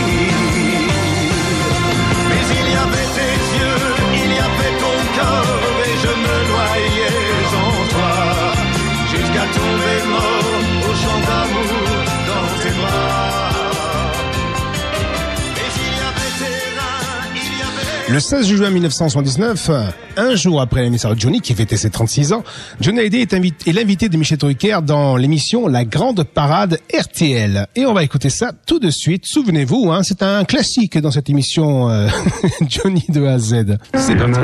Le 16 juin 1979, un jour après l'anniversaire de Johnny, qui fêtait ses 36 ans, Johnny Hallyday est, invité- est l'invité de Michel Drucker dans l'émission La Grande Parade RTL. Et on va écouter ça tout de suite. Souvenez-vous, hein, c'est un classique dans cette émission euh, [LAUGHS] Johnny de A à Z. C'est parti.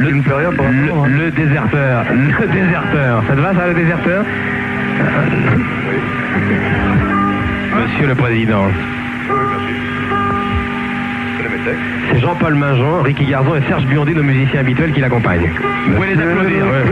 Vian. le, le, le déserteur. Le déserteur. Ça te va, ça, le déserteur Monsieur le Président. C'est Jean-Paul Mingeon, Ricky Garzon et Serge Biondi, nos musiciens habituels qui l'accompagnent. Vous pouvez les applaudir. ouais.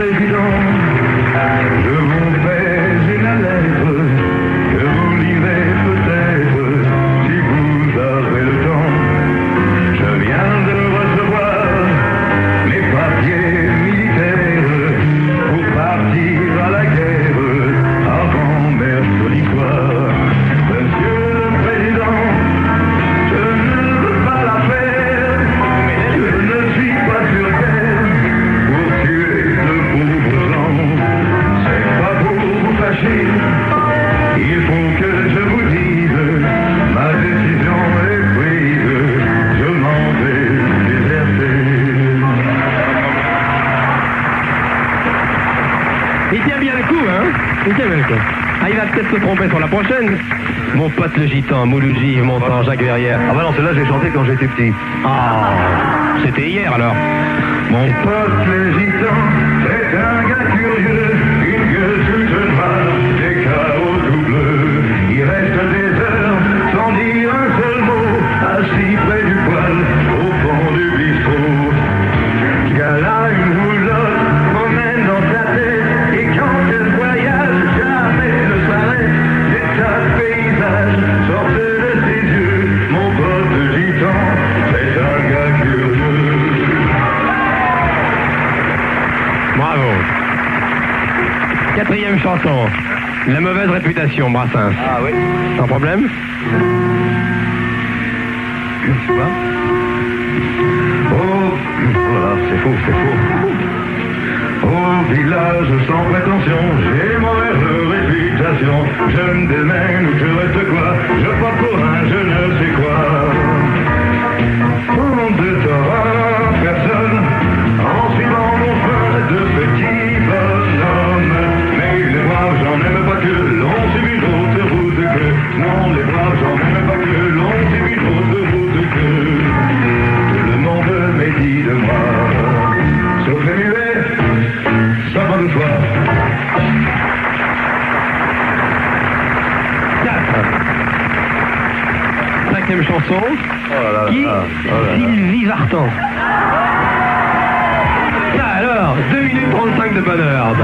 Ah, c'était hier alors. Mon La mauvaise réputation, Brassens. Ah oui. Sans problème Je sais pas. Oh, voilà, c'est faux, c'est faux. Au village sans prétention, j'ai mauvaise réputation. Je me démène ou je reste quoi? Je pas pour un je ne sais quoi. De personne, en suivant mon chemin de petit pas que l'on suivi l'autre route que. Non, les braves, j'en aime pas que l'on suivi l'autre route que. Le monde m'est dit de moi. Sauf les muets, ça va de soi. Cinquième chanson. Oh Qui Sylvie Vartan. Ça alors, 2 minutes 35 de bonheur.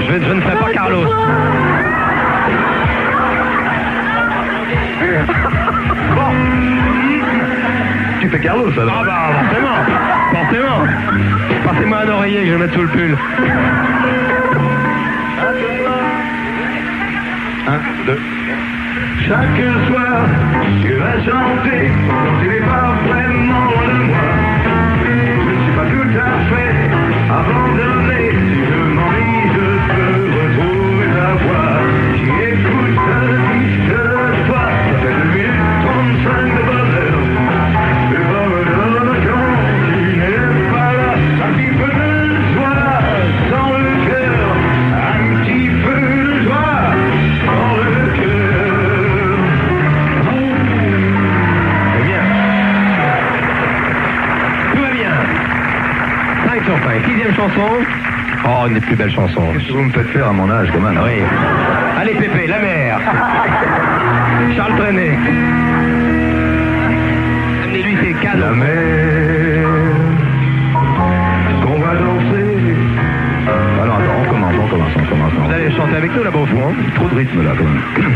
Je, ne ferai pas Carlos. Bon. Tu fais Carlos alors Ah bah forcément, forcément. Passez-moi un oreiller que je vais mettre sous le pull. Un, deux. Chaque soir, tu vas chanter quand tu n'es pas vraiment de moi. Je ne suis pas tout à fait abandonné. Sur 5. Sixième chanson. Oh, une des plus belles chansons. Qu'est-ce que vous me faites faire à mon âge, quand même Oui. Allez, Pépé, la mer. [LAUGHS] Charles Trenet. Amenez-lui ses cadeaux. La mer qu'on va danser. Non, attends, on commence, on commence, on commence. Vous allez chanter avec nous là-bas au fond. hein Trop de rythme, là, quand même.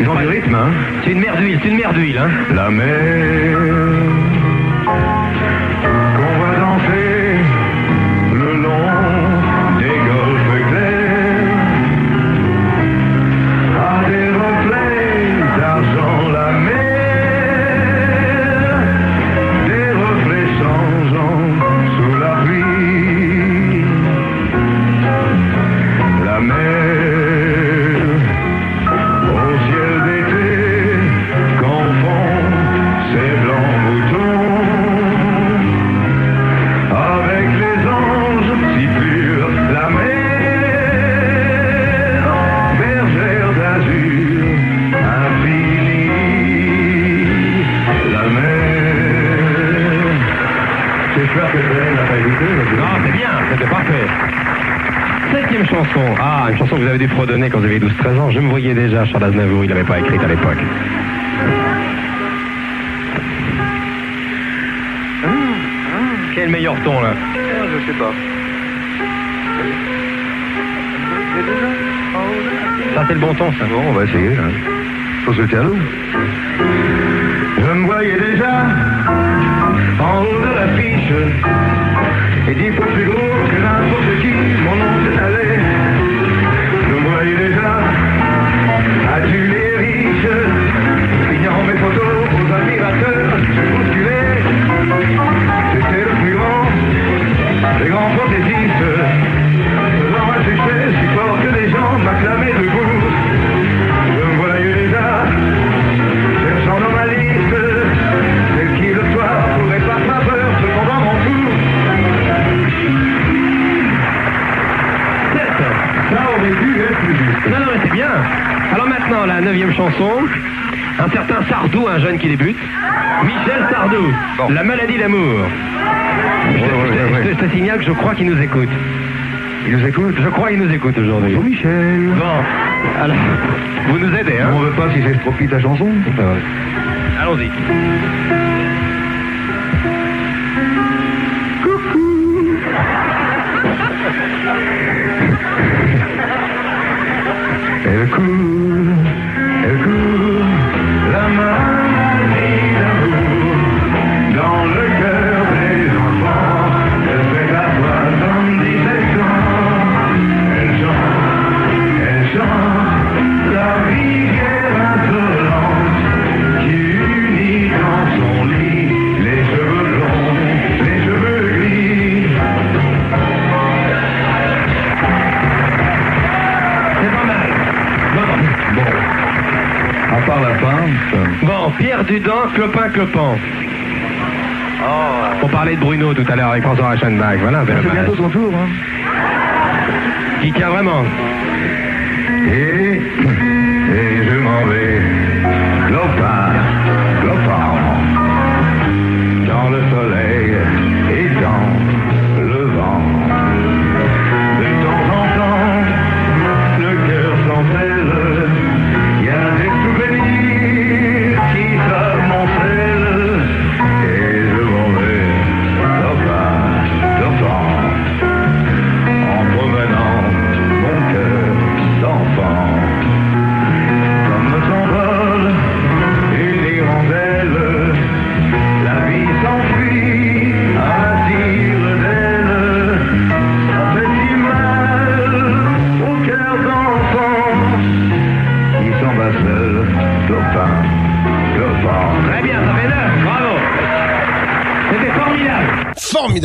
Ils ont du rythme, hein C'est une mer d'huile, c'est une mer d'huile. Hein. La mer chanson. Ah, une chanson que vous avez dû fredonner quand vous aviez 12-13 ans. Je me voyais déjà, Charles Aznavour, il l'avait pas écrite à l'époque. Quel meilleur ton là Je sais pas. Ça c'est le bon ton ça. Bon, on va essayer. Faut se calme. Je me voyais déjà en haut de l'affiche et dix fois plus gros que n'importe qui, chanson. Un certain Sardou, un jeune qui débute. Michel Sardou. La maladie d'amour. Je, te signale que je crois qu'il nous écoute. Il nous écoute Je crois qu'il nous écoute aujourd'hui. Michel. Bon, alors, vous nous aidez, hein On veut pas si j'estropie la chanson. Allons-y. Coucou Pierre Dudin, Clopin Clopin. On parlait de Bruno tout à l'heure avec François Reichenbach. Voilà, c'est bientôt ton tour. Hein. Qui tient vraiment. Et, et je m'en vais,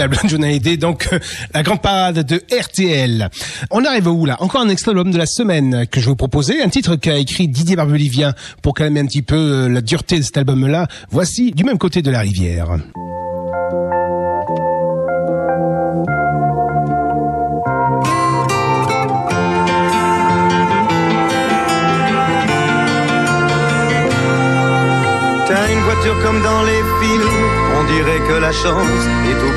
Formidable, John Hallyday, donc euh, la grande parade de RTL. On arrive où là? Encore un extrait de l'homme de la semaine que je vais vous proposer, un titre qu'a écrit Didier Barbelivien pour calmer un petit peu euh, la dureté de cet album-là. Voici du même côté de la rivière. T'as une voiture comme dans les films, on dirait que la chance est au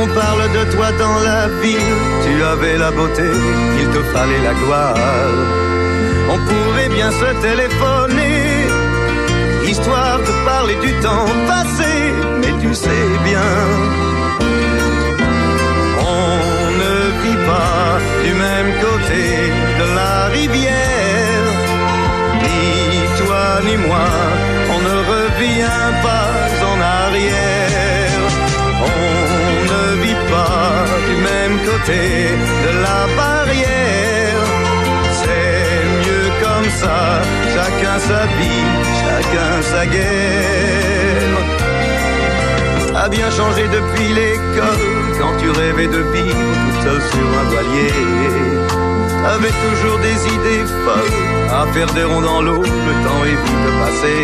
On parle de toi dans la ville, tu avais la beauté, il te fallait la gloire. On pourrait bien se téléphoner, histoire de parler du temps passé, mais tu sais bien, on ne vit pas du même côté de la rivière. Ni toi ni moi, on ne revient pas de la barrière. C'est mieux comme ça, chacun sa vie, chacun sa guerre. A bien changé depuis l'école, quand tu rêvais de vivre tout seul sur un voilier. T'avais toujours des idées folles à faire des ronds dans l'eau, le temps est vite passé.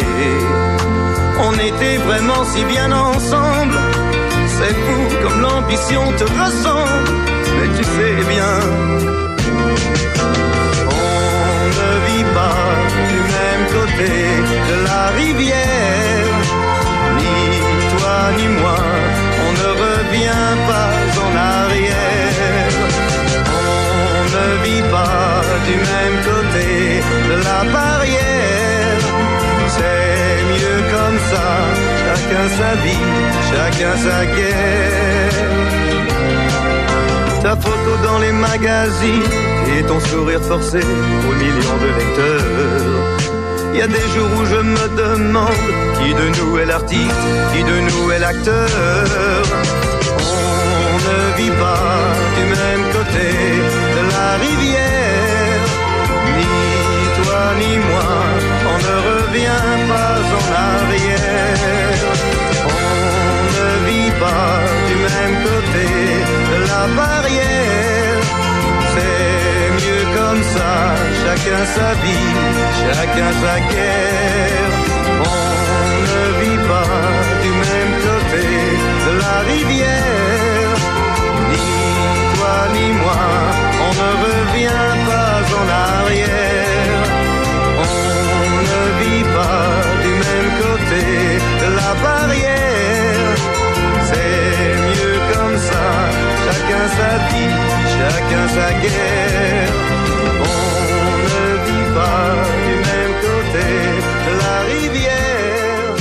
On était vraiment si bien ensemble, c'est fou comme l'ambition te ressemble, mais tu sais bien. On ne vit pas du même côté de la rivière, ni toi ni moi, on ne revient pas en arrière. On ne vit pas du même côté de la barrière. C'est mieux comme ça, chacun sa vie, chacun sa guerre. Ta photo dans les magazines et ton sourire forcé aux millions de lecteurs. Il y a des jours où je me demande qui de nous est l'artiste, qui de nous est l'acteur. On ne vit pas du même côté de la rivière. Ni toi ni moi, on ne revient pas en arrière pas du même côté de la barrière. C'est mieux comme ça, chacun sa vie, chacun sa guerre. On ne vit pas du même côté de la rivière. Ni toi ni moi, on ne revient pas en arrière. On ne vit pas du même côté de la barrière. chacun sa vie, chacun sa guerre. On ne vit pas du même côté la rivière.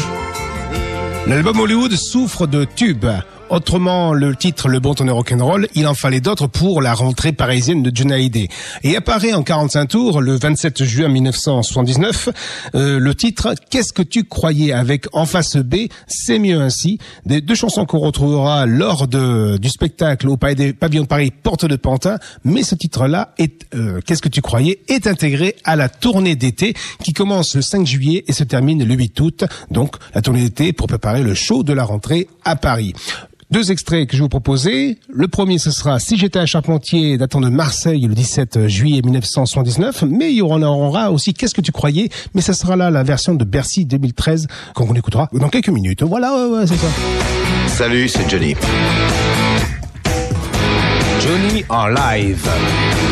L'album Hollywood souffre de tubes. Autrement, le titre Le Bon Tonneur Rock'n'Roll, il en fallait d'autres pour la rentrée parisienne de John Hallyday. Et apparaît en 45 tours, le 27 juin 1979, euh, le titre Qu'est-ce que tu croyais avec En face B, c'est mieux ainsi. Des deux chansons qu'on retrouvera lors du spectacle au Pavillons de Paris, Porte de Pantin. Mais ce titre-là, est euh, Qu'est-ce que tu croyais, est intégré à la tournée d'été qui commence le 5 juillet et se termine le 8 août. Donc, la tournée d'été pour préparer le show de la rentrée à Paris. Deux extraits que je vais vous proposer. Le premier, ce sera Si j'étais à Charpentier, datant de Marseille le 17 juillet 1979. Mais il y en aura aussi Qu'est-ce que tu croyais? Mais ça sera là la version de Bercy 2013 qu'on écoutera dans quelques minutes. Voilà, ouais, ouais, c'est ça. Salut, c'est Johnny. Johnny en live.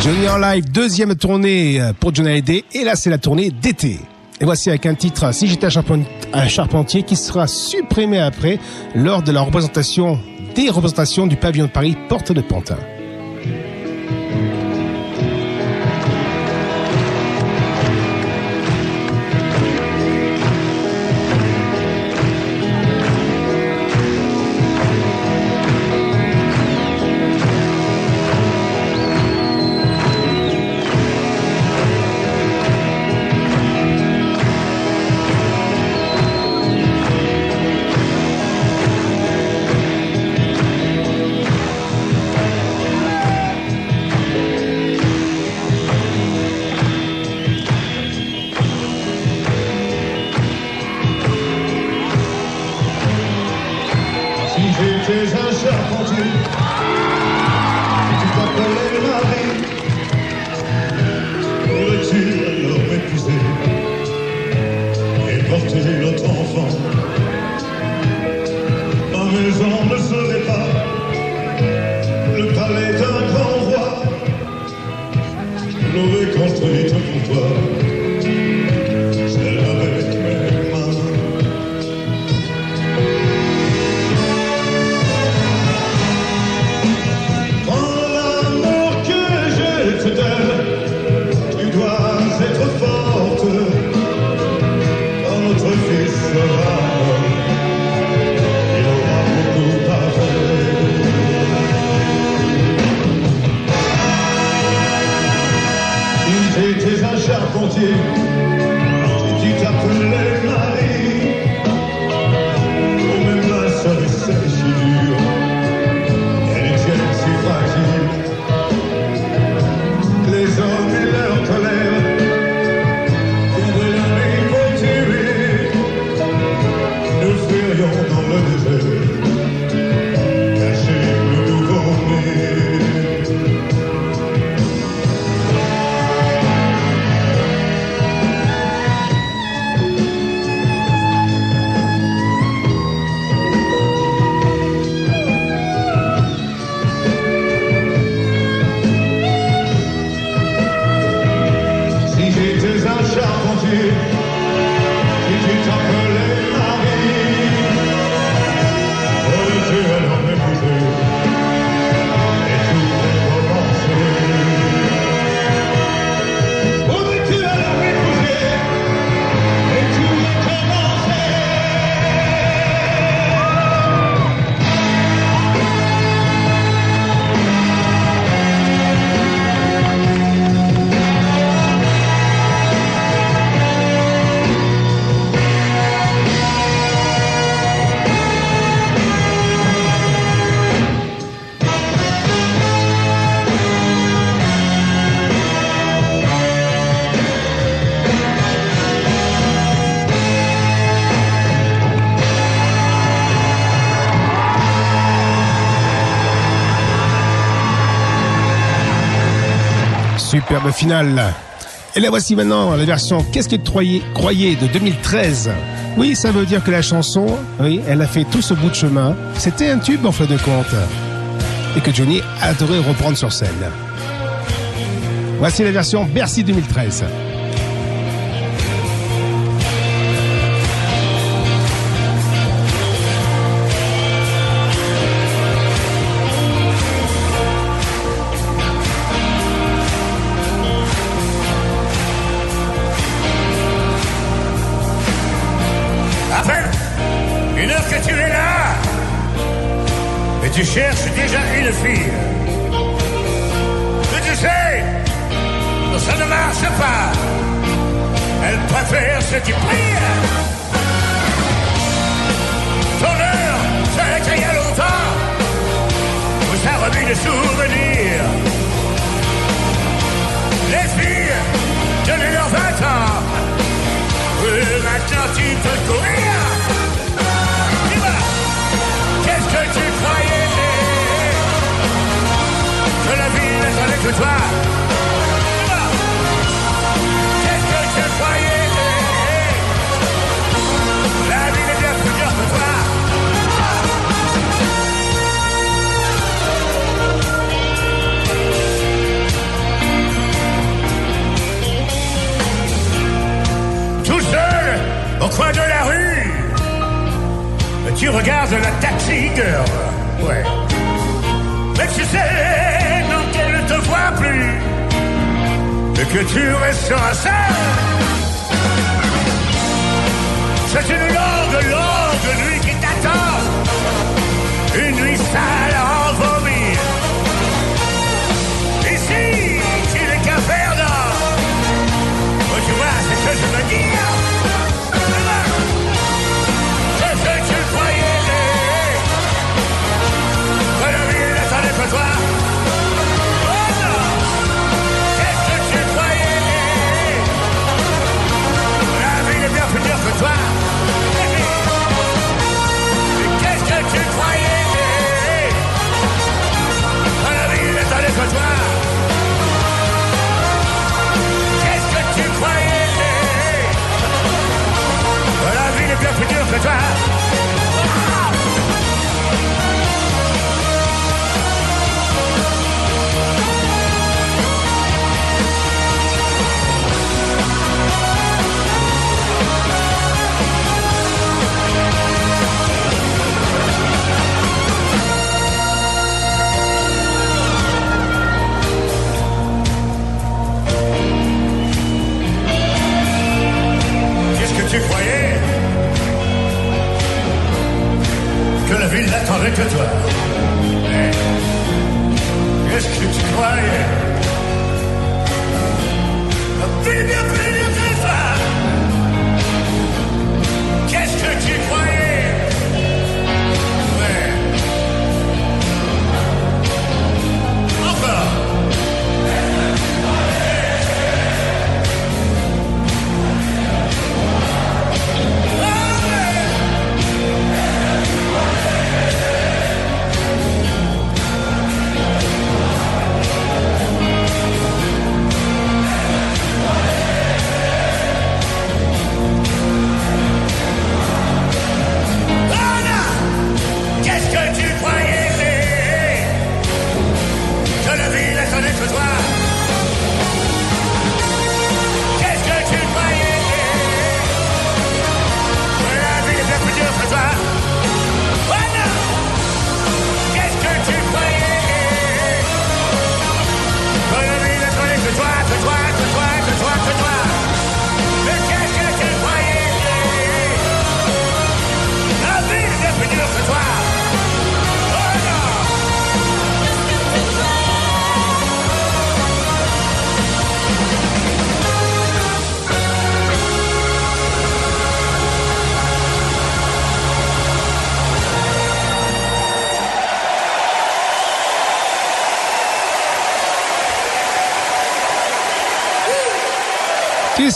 Johnny en live, deuxième tournée pour Johnny Hallyday. Et là, c'est la tournée d'été. Et voici avec un titre, Si j'étais à Charpentier, qui sera supprimé après lors de la représentation, des représentations du pavillon de Paris, Porte de Pantin. Et la voici maintenant, la version Qu'est-ce que tu croyais, croyais de 2013. Oui, ça veut dire que la chanson, oui, elle a fait tout ce bout de chemin. C'était un tube en fin de compte. Et que Johnny adorait reprendre sur scène. Voici la version Bercy 2013.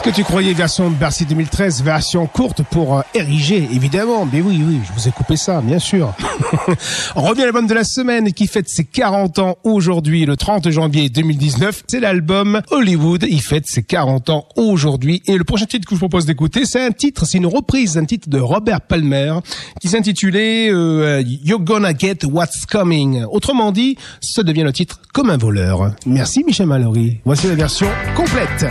que tu croyais version Bercy 2013, version courte pour euh, ériger, évidemment. Mais oui, oui, je vous ai coupé ça, bien sûr. [LAUGHS] On revient à l'album de la semaine qui fête ses 40 ans aujourd'hui, le 30 janvier 2019. C'est l'album Hollywood. Il fête ses 40 ans aujourd'hui. Et le prochain titre que je vous propose d'écouter, c'est un titre, c'est une reprise d'un titre de Robert Palmer qui s'intitulait euh, You're Gonna Get What's Coming. Autrement dit, ce devient le titre Comme un voleur. Merci Michel Mallory. Voici la version complète.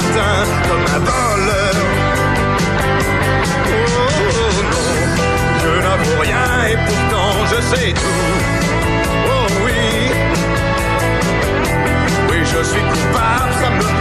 Comme un voleur. Oh non, je n'avoue rien et pourtant je sais tout. Oh oui, oui je suis coupable, ça me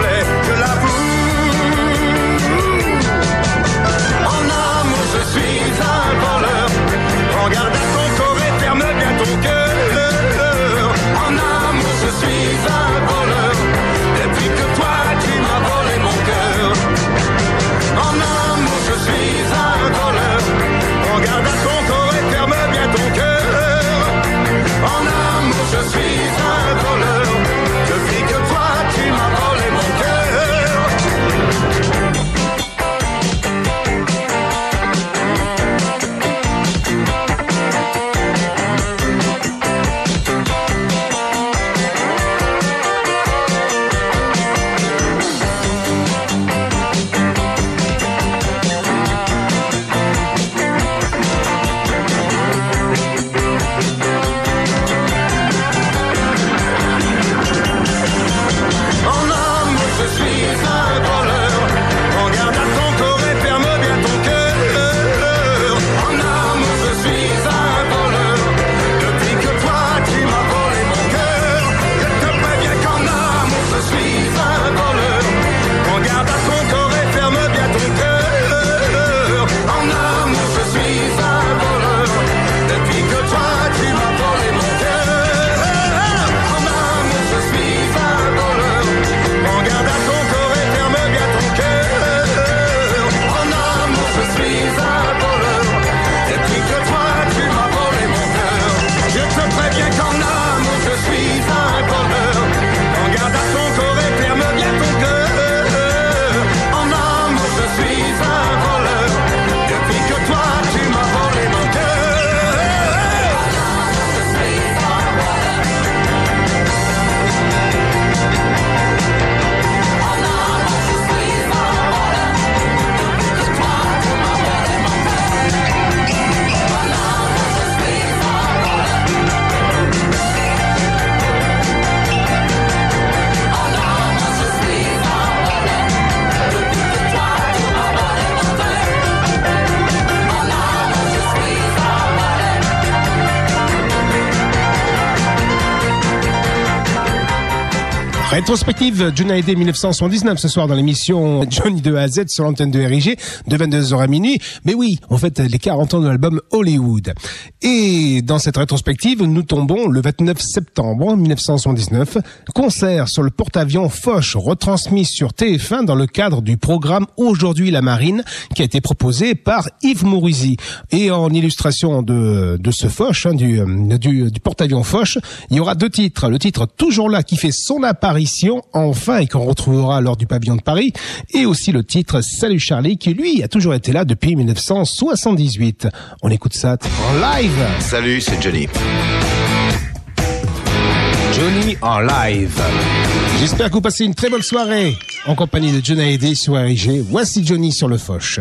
Rétrospective Johnny Hallyday 1979 ce soir dans l'émission Johnny de A à Z sur l'antenne de RIG de 22h à minuit. Mais oui, on fait les 40 ans de l'album Hollywood. Et dans cette rétrospective, nous tombons le 29 septembre 1979, concert sur le porte-avions Foch retransmis sur TF1 dans le cadre du programme Aujourd'hui la Marine qui a été proposé par Yves Mourouzi. Et en illustration de, de ce Foch, hein, du, du, du porte-avions Foch, il y aura deux titres. Le titre Toujours là qui fait son apparition enfin et qu'on retrouvera lors du pavillon de Paris et aussi le titre Salut Charlie qui lui a toujours été là depuis 1978. On écoute ça en live. Salut, c'est Johnny. Johnny en live. J'espère que vous passez une très bonne soirée en compagnie de Johnny Hallyday sur RIG. Voici Johnny sur le Foch.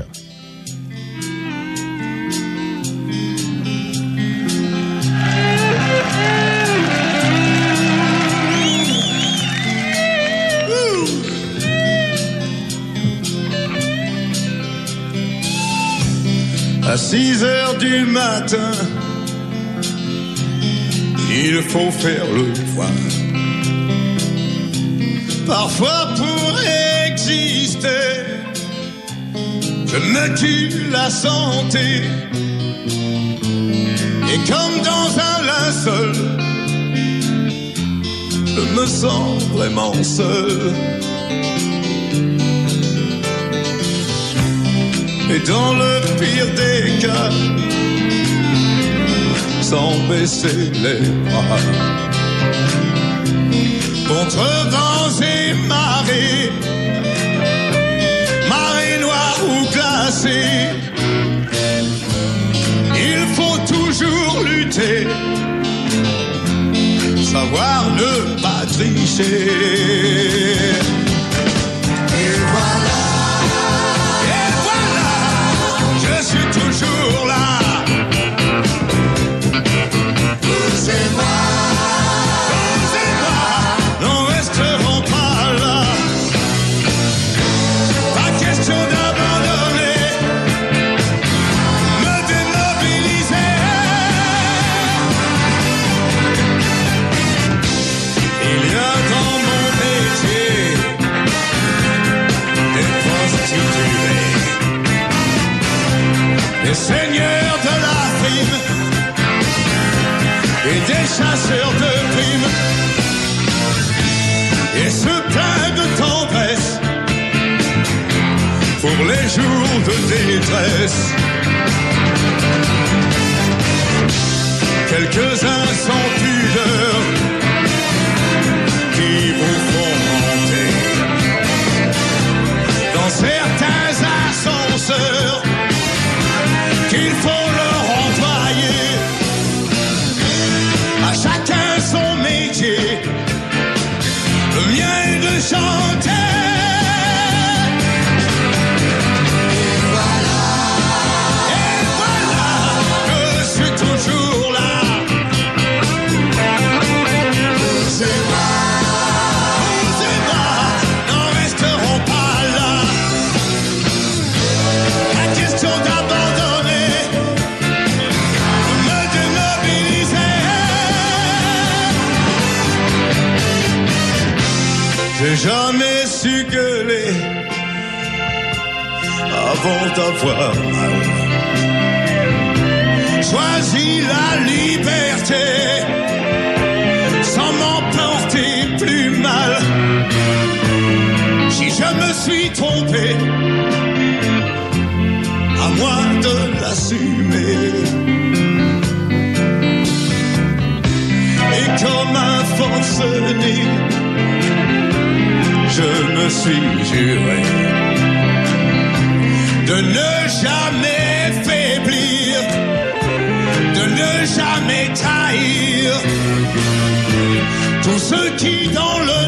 À 6 heures du matin, il faut faire le point. Parfois pour exister, je me tue la santé. Et comme dans un linceul, je me sens vraiment seul. Et dans le pire des cas, sans baisser les bras, contre vents et marées, marée noire ou glacée, il faut toujours lutter, savoir ne pas tricher. Des seigneurs de la frime et des chasseurs de primes. Et ce plein de tendresse pour les jours de détresse. Quelques-uns sans pudeur jamais su gueuler avant d'avoir mal. Choisis la liberté sans m'emporter plus mal. Si je me suis trompé, à moi de l'assumer. Et comme un forcené, me suis juré de ne jamais faiblir, de ne jamais trahir tous ceux qui dans le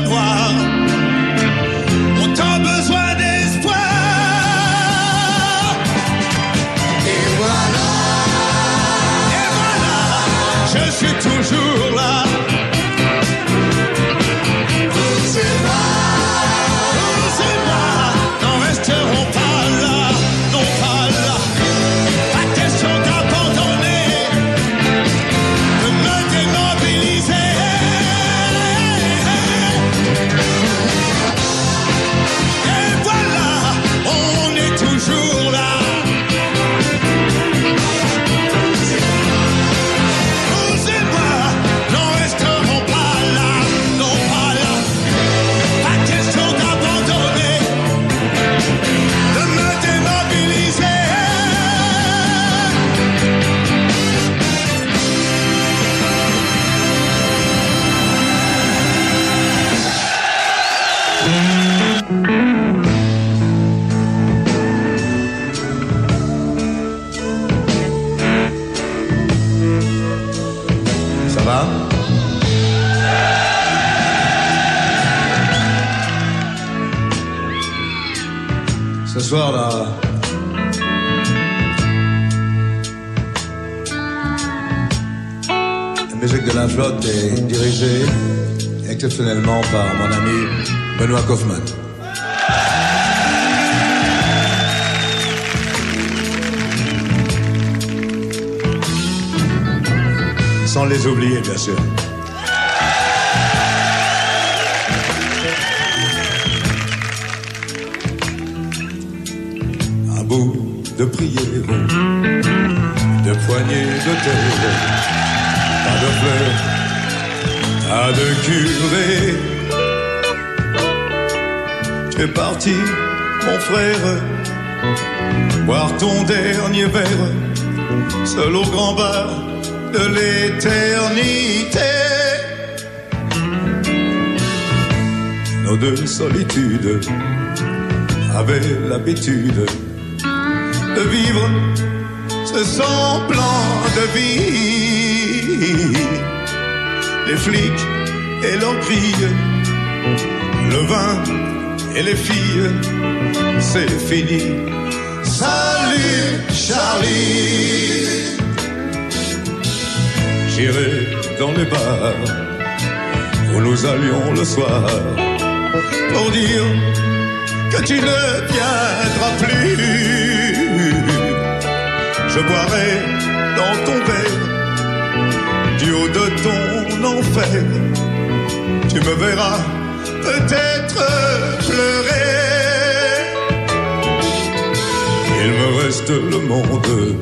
flotte est dirigée exceptionnellement par mon ami Benoît Kaufmann. Sans les oublier, bien sûr. Un bout de prière, de poignées de terre, pas de fleurs, Pas de curé. Tu es parti, mon frère, boire ton dernier verre, seul au grand bar de l'éternité. Nos deux solitudes avaient l'habitude de vivre ce semblant de vie. Les flics et leurs le vin et les filles, c'est fini. Salut Charlie, j'irai dans les bars où nous allions le soir pour dire que tu ne viendras plus. Je boirai dans ton verre Tu me verras peut-être pleurer. Il me reste le monde,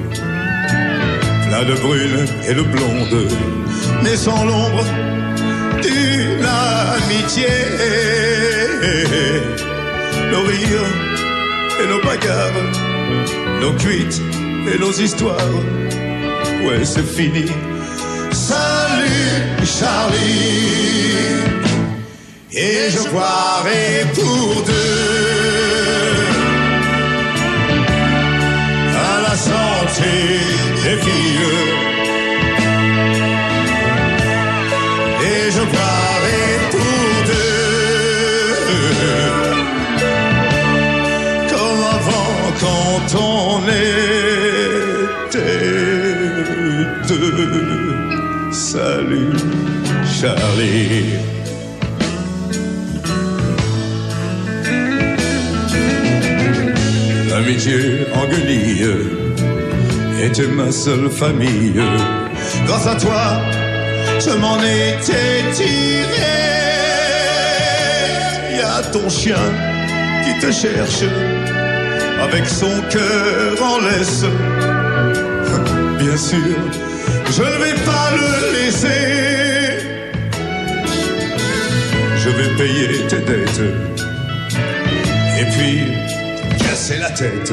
plein de brune et de blonde, mais sans l'ombre d'une amitié. Nos rires et nos bagarres, nos cuites et nos histoires, ouais, c'est fini. Charlie, et je boirai pour deux Charlie. L'amitié en guenille était ma seule famille. Grâce à toi, je m'en étais tiré. Y a ton chien qui te cherche avec son cœur en laisse. Bien sûr, je ne vais pas le laisser. Je vais payer tes dettes. Et puis, casser la tête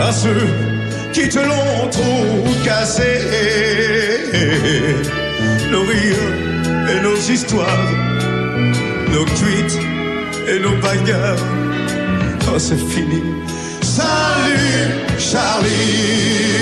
à ceux qui te l'ont trop cassé. Nos rires et nos histoires, nos tweets et nos bagarres. Oh, c'est fini. Salut, Charlie.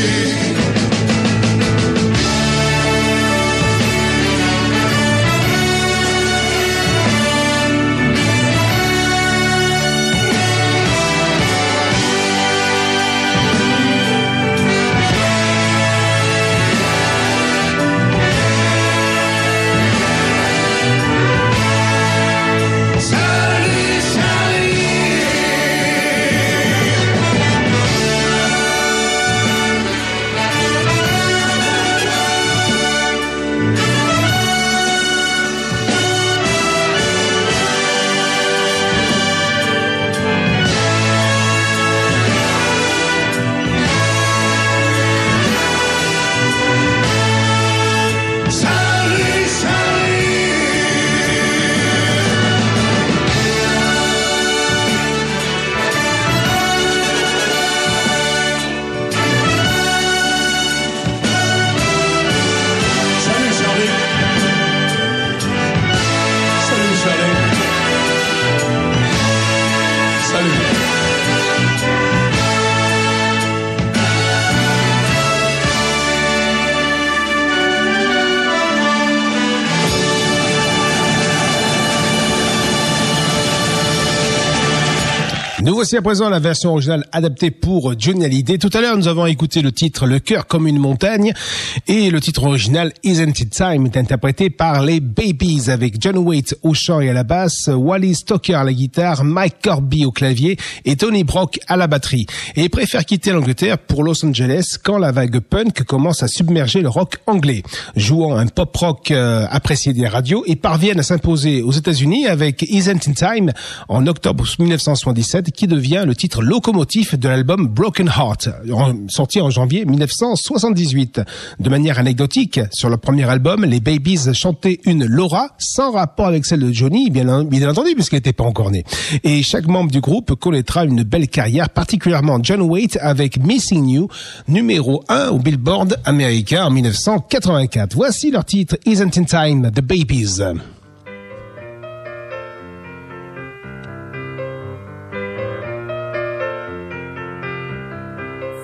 Voici à présent la version originale adaptée pour Johnny Hallyday. Tout à l'heure, nous avons écouté le titre Le cœur comme une montagne et le titre original Isn't It Time est interprété par les Babies avec John Waite au chant et à la basse, Wally Stoker à la guitare, Mike Corby au clavier et Tony Brock à la batterie. Et ils préfèrent quitter l'Angleterre pour Los Angeles quand la vague punk commence à submerger le rock anglais. Jouant un pop rock euh, apprécié des radios, ils parviennent à s'imposer aux États-Unis avec Isn't It Time en octobre 1977 qui devient le titre locomotif de l'album Broken Heart, sorti en janvier 1978. De manière anecdotique, sur le premier album, les Babies chantaient une Laura sans rapport avec celle de Johnny, bien, bien entendu, puisqu'elle n'était pas encore née. Et chaque membre du groupe connaîtra une belle carrière, particulièrement John Waite avec Missing You, numéro 1 au Billboard américain en 1984. Voici leur titre Isn't in Time, The Babies.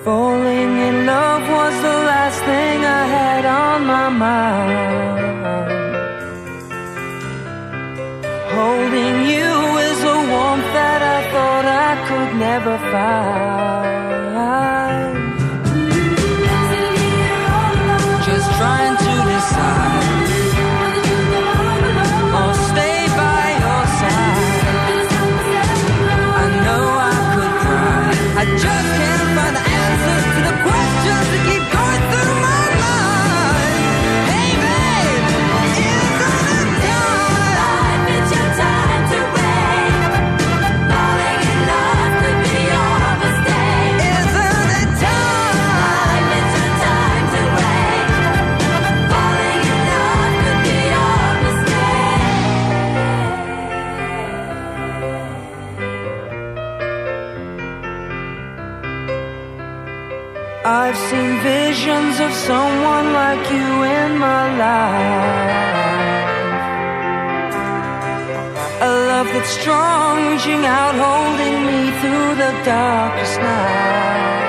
Falling in love was the last thing I had on my mind. Holding you is a warmth that I thought I could never find. I've seen visions of someone like you in my life. A love that's strong, reaching out, holding me through the darkest night.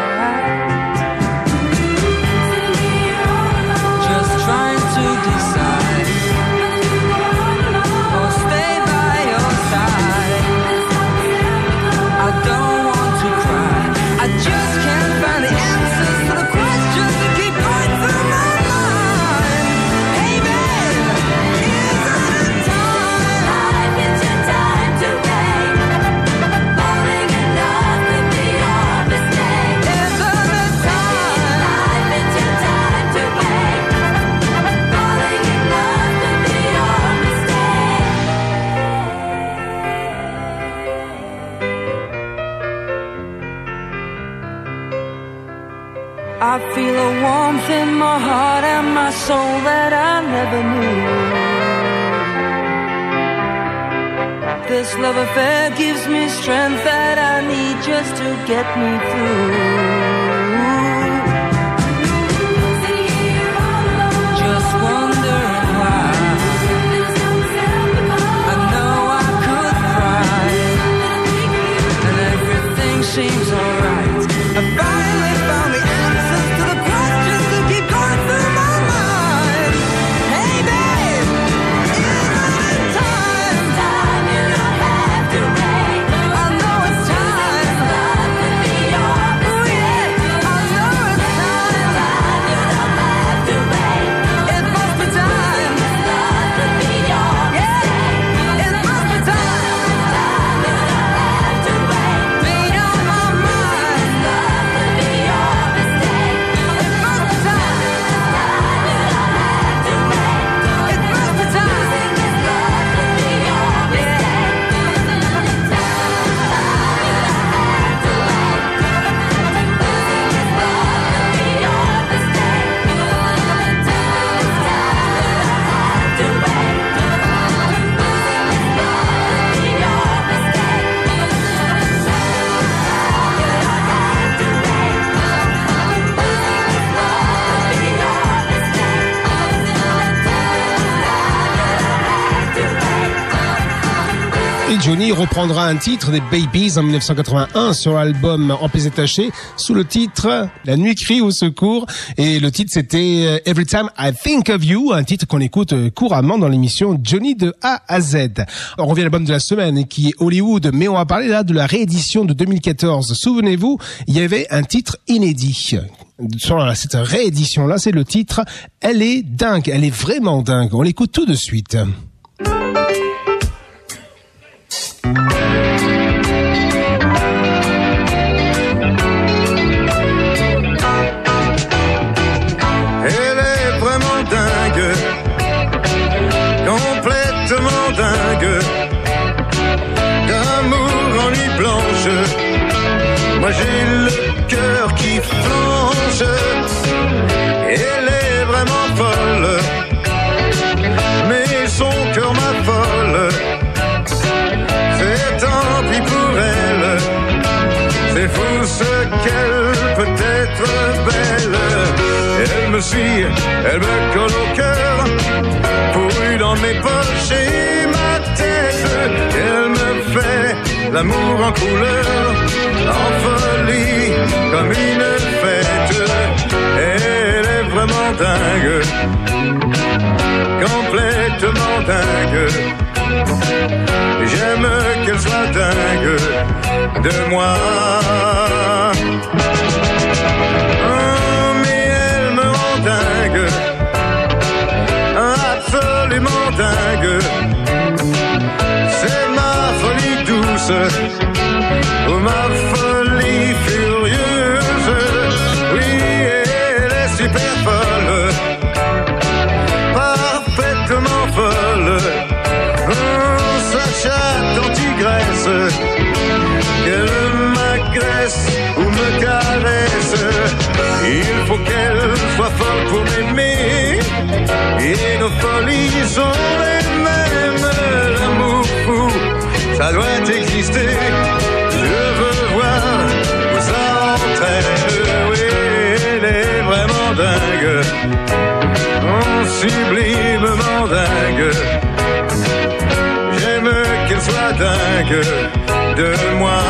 I feel a warmth in my heart and my soul that I never knew. This love affair gives me strength that I need just to get me through. Just wondering why. I Johnny reprendra un titre des Babies en 1981 sur l'album En pièces détachées sous le titre La nuit crie au secours et le titre c'était euh, Every Time I Think of You, un titre qu'on écoute euh, couramment dans l'émission Johnny de A à Z. On revient à l'album de la semaine qui est Hollywood, mais on va parler là de la réédition de 2014. Souvenez-vous, il y avait un titre inédit. Sur cette réédition là, c'est le titre Elle est dingue, elle est vraiment dingue. On l'écoute tout de suite. Elle me colle au cœur. Pourrue dans mes poches et ma tête. Elle me fait l'amour en couleur, en folie, comme une fête. Elle est vraiment dingue, complètement dingue. J'aime qu'elle soit dingue de moi. Douce ou ma folie furieuse. Oui, elle est super folle, parfaitement folle. Oh, sa chatte en tigresse, qu'elle m'agresse ou me caresse. Il faut qu'elle soit folle pour m'aimer, et nos folies sont doit exister. Je veux voir où ça entraîne. Oui, elle est vraiment dingue, oh, sublimement dingue. J'aime qu'elle soit dingue de moi.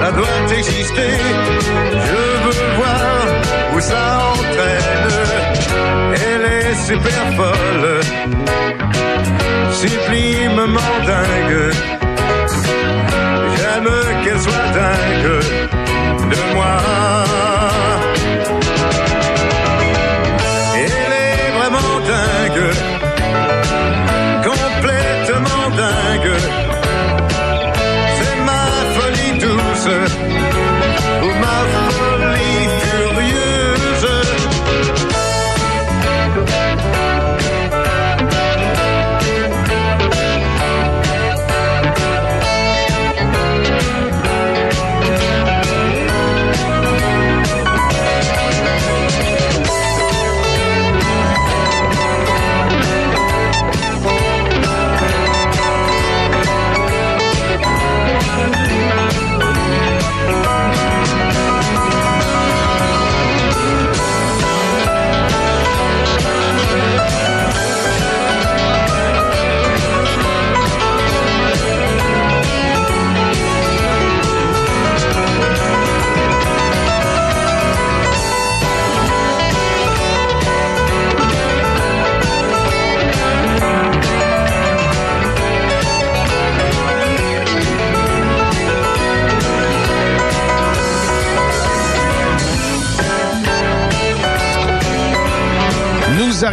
Ça doit exister. Je veux voir où ça entraîne. Elle est super folle, sublimement dingue. J'aime qu'elle soit dingue de moi.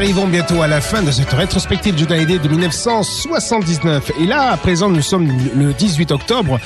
Arrivons bientôt à la fin de cette rétrospective Judah Hallyday de 1979. Et là, à présent, nous sommes le 18 octobre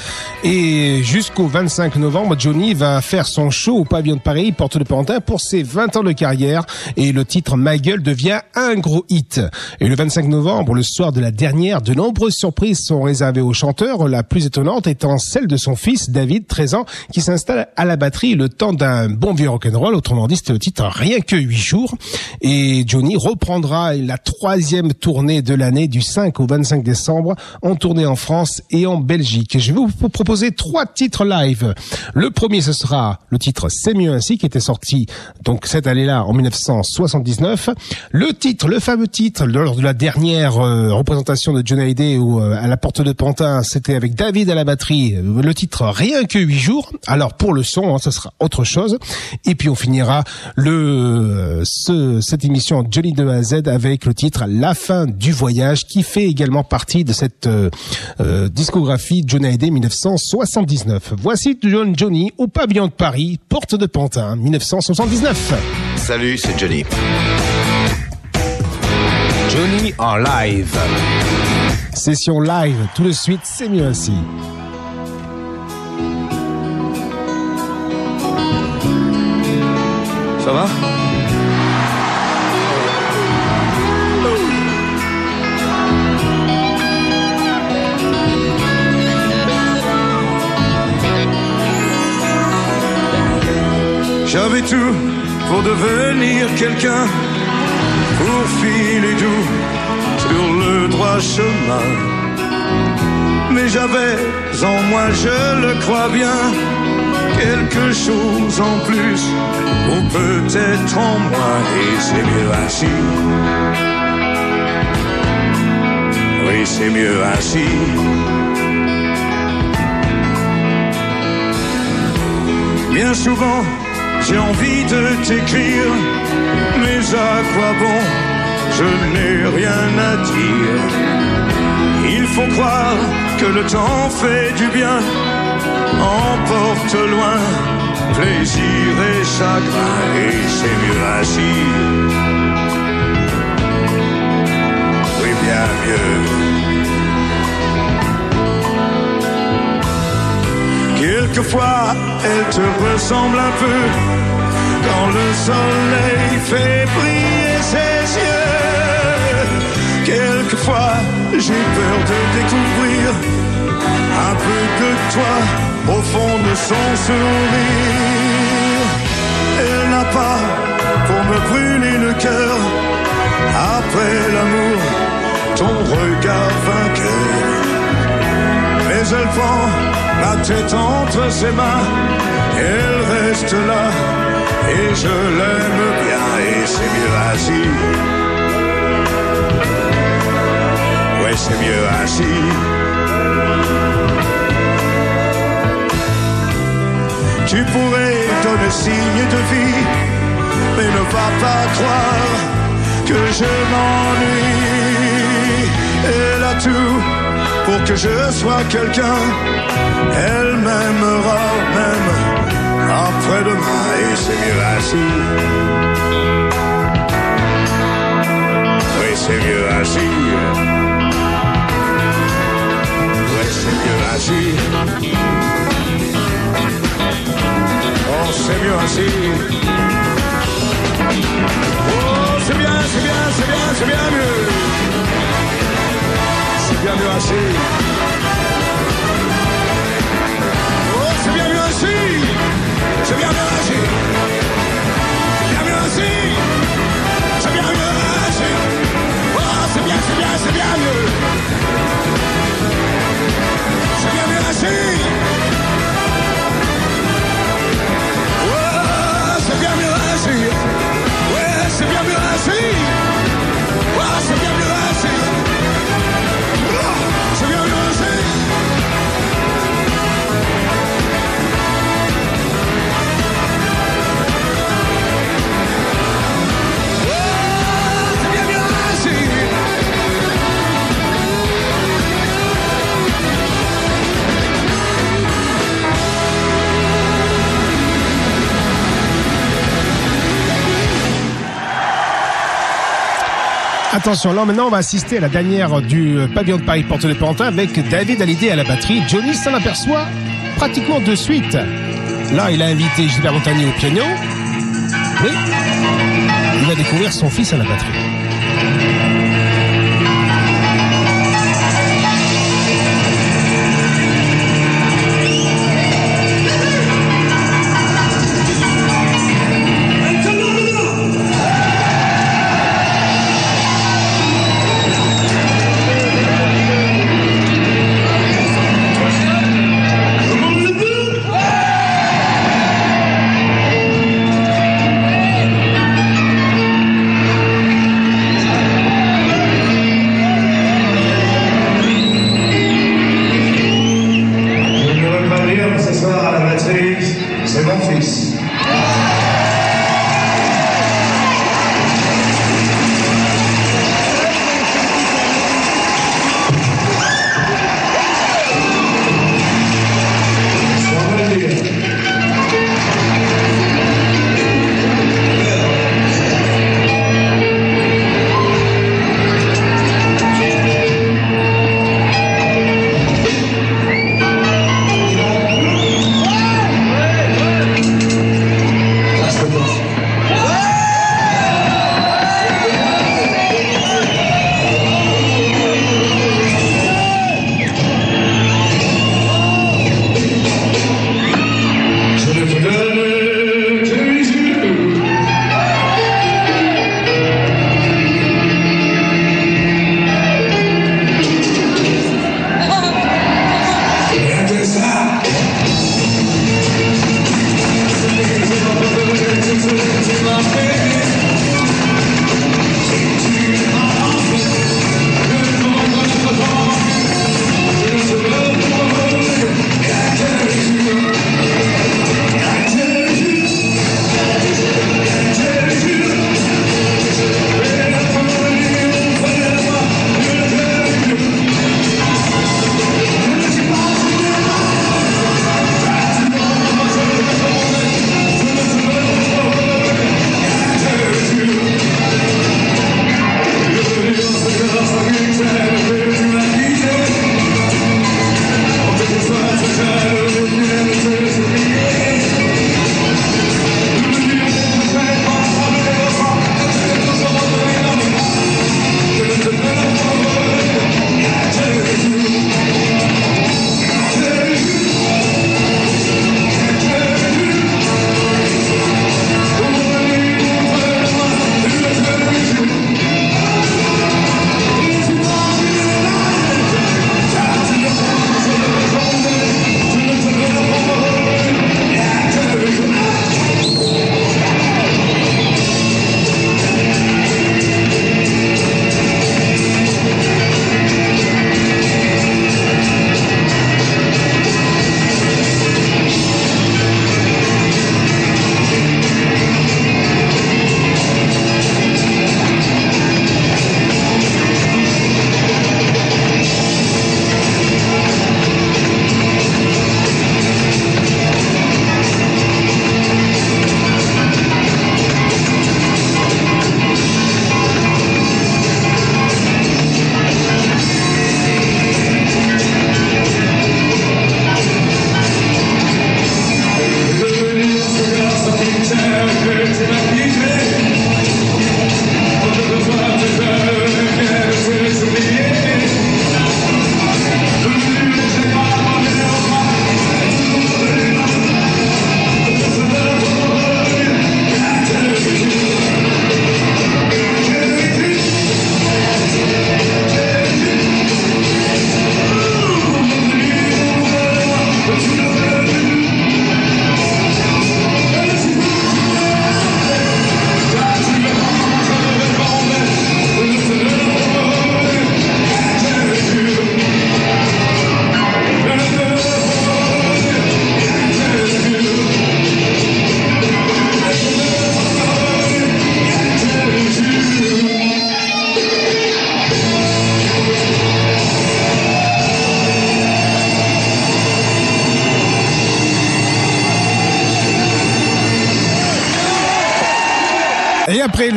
et jusqu'au 25 novembre, Johnny va faire son show au pavillon de Paris, porte de Pantin, pour ses 20 ans de carrière. Et le titre Ma gueule devient un gros hit. Et le 25 novembre, le soir de la dernière, de nombreuses surprises sont réservées au chanteur, la plus étonnante étant celle de son fils, David, 13 ans, qui s'installe à la batterie le temps d'un bon vieux rock'n'roll. Autrement dit, c'était le titre Rien que 8 jours. Et Johnny reprendra la troisième tournée de l'année du 5 au 25 décembre en tournée en France et en Belgique. Je vais vous proposer trois titres live. Le premier, ce sera le titre C'est mieux ainsi qui était sorti donc cette année-là en 1979. Le titre, le fameux titre lors de la dernière euh, représentation de Johnny Hallyday ou euh, à la porte de Pantin, c'était avec David à la batterie. Euh, Le titre Rien que huit jours. Alors pour le son, hein, ça sera autre chose. Et puis on finira le ce, cette émission Johnny de A à Z avec le titre La fin du voyage qui fait également partie de cette euh, euh, discographie Johnny Hallyday 1979. Voici John Johnny au pavillon de Paris, porte de Pantin 1979. Salut, c'est Johnny. Johnny en live. Session live, tout de suite, c'est mieux ainsi. Ça va? J'avais tout pour devenir quelqu'un, pour filer doux sur le droit chemin. Mais j'avais en moi, je le crois bien, quelque chose en plus, ou peut-être en moi, et c'est mieux ainsi. Oui, c'est mieux ainsi. Bien souvent, j'ai envie de t'écrire, mais à quoi bon? Je n'ai rien à dire. Il faut croire que le temps fait du bien, emporte loin plaisir et chagrin, et c'est mieux ainsi. Oui, bien mieux. Quelquefois, elle te ressemble un peu quand le soleil fait briller ses yeux. Quelquefois, j'ai peur de découvrir un peu de toi au fond de son sourire. Elle n'a pas pour me brûler le cœur après l'amour, ton regard vainqueur. Mais elle prend ma tête entre ses mains, elle reste là, et je l'aime bien, et c'est mieux ainsi. Ouais, c'est mieux ainsi. Tu pourrais donner signe de vie, mais ne va pas croire que je m'ennuie. Elle a tout pour que je sois quelqu'un. Elle m'aimera même après-demain et c'est mieux ainsi. Oui, c'est mieux ainsi. Oui, c'est mieux ainsi. Oh, c'est mieux ainsi. Oh, c'est bien, c'est bien, c'est bien, c'est bien mieux. C'est bien mieux ainsi. Oh, c'est bien mieux ainsi. C'est bien mieux ainsi. C'est bien mieux ainsi. C'est bien mieux ainsi. Oh, c'est bien, c'est bien, c'est bien mieux. C'est bien mieux ainsi. Attention, là maintenant on va assister à la dernière du pavillon de Paris Porte de Pantin avec David Hallyday à la batterie. Johnny s'en aperçoit pratiquement de suite. Là, il a invité Gilbert Montagnier au piano. Mais il va découvrir son fils à la batterie.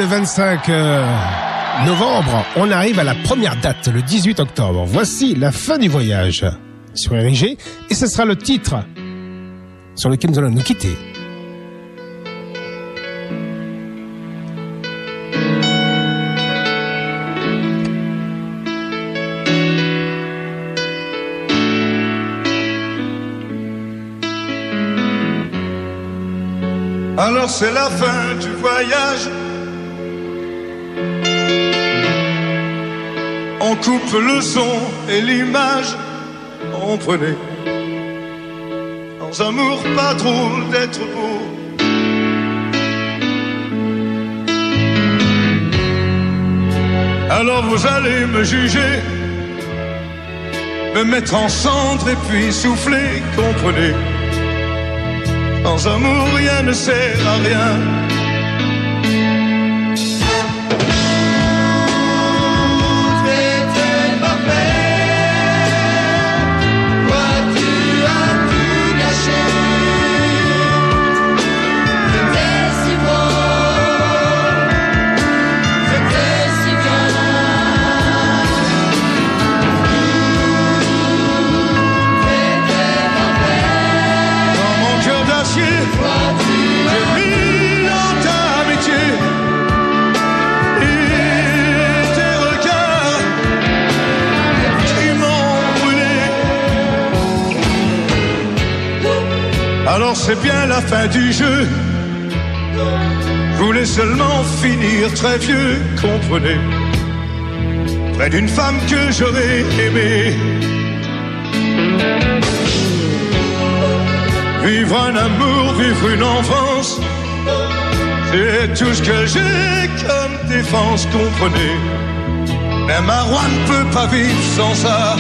Le 25 euh, novembre, on arrive à la première date, le 18 octobre. Voici la fin du voyage sur RIG et ce sera le titre sur lequel nous allons nous quitter. Alors c'est la fin du voyage. Coupe le son et l'image. Comprenez. Dans amour, pas drôle d'être beau. Alors vous allez me juger, me mettre en cendre et puis souffler, comprenez. Sans amour, rien ne sert à rien. C'est bien la fin du jeu. Je voulais seulement finir très vieux, comprenez. Près d'une femme que j'aurais aimée. Vivre un amour, vivre une enfance, c'est tout ce que j'ai comme défense, comprenez. Même un roi ne peut pas vivre sans ça.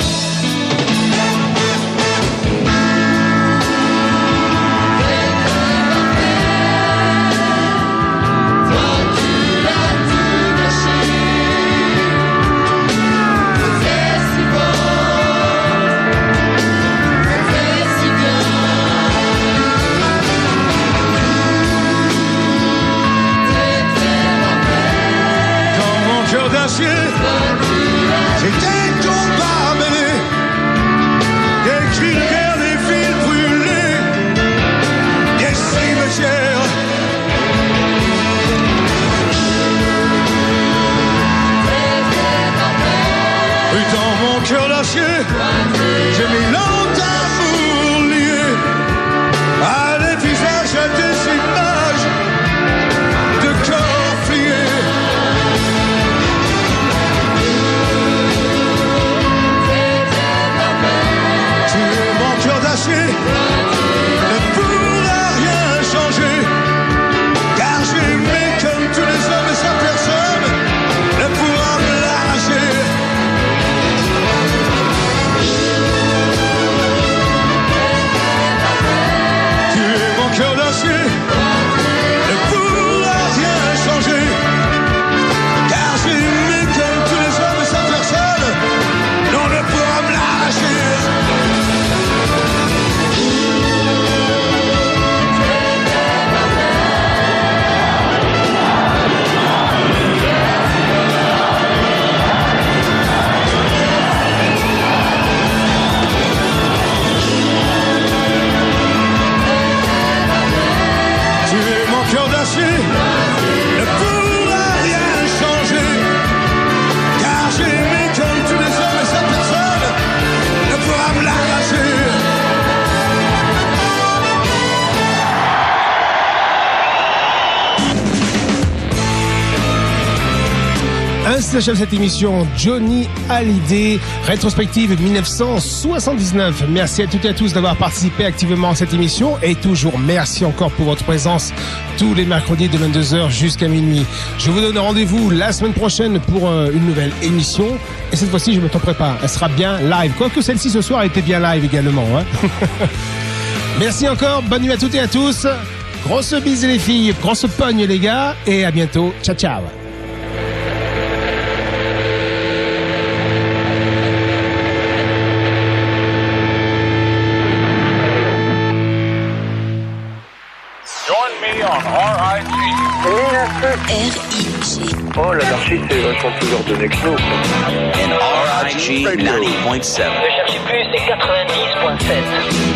S'achève cette émission Johnny Hallyday, rétrospective 1979. Merci à toutes et à tous d'avoir participé activement à cette émission et toujours merci encore pour votre présence tous les mercredis de 22h jusqu'à minuit. Je vous donne rendez-vous la semaine prochaine pour euh, une nouvelle émission et cette fois-ci je ne me tromperai pas, elle sera bien live. Quoique celle-ci ce soir était bien live également. hein. [LAUGHS] merci encore, bonne nuit à toutes et à tous. Grosse bise les filles, grosse pogne les gars et à bientôt. Ciao ciao. Oh, l'anarchie, c'est vachement plus ordonné que nous. RIG 90.7. Ne cherchez plus, c'est 90.7.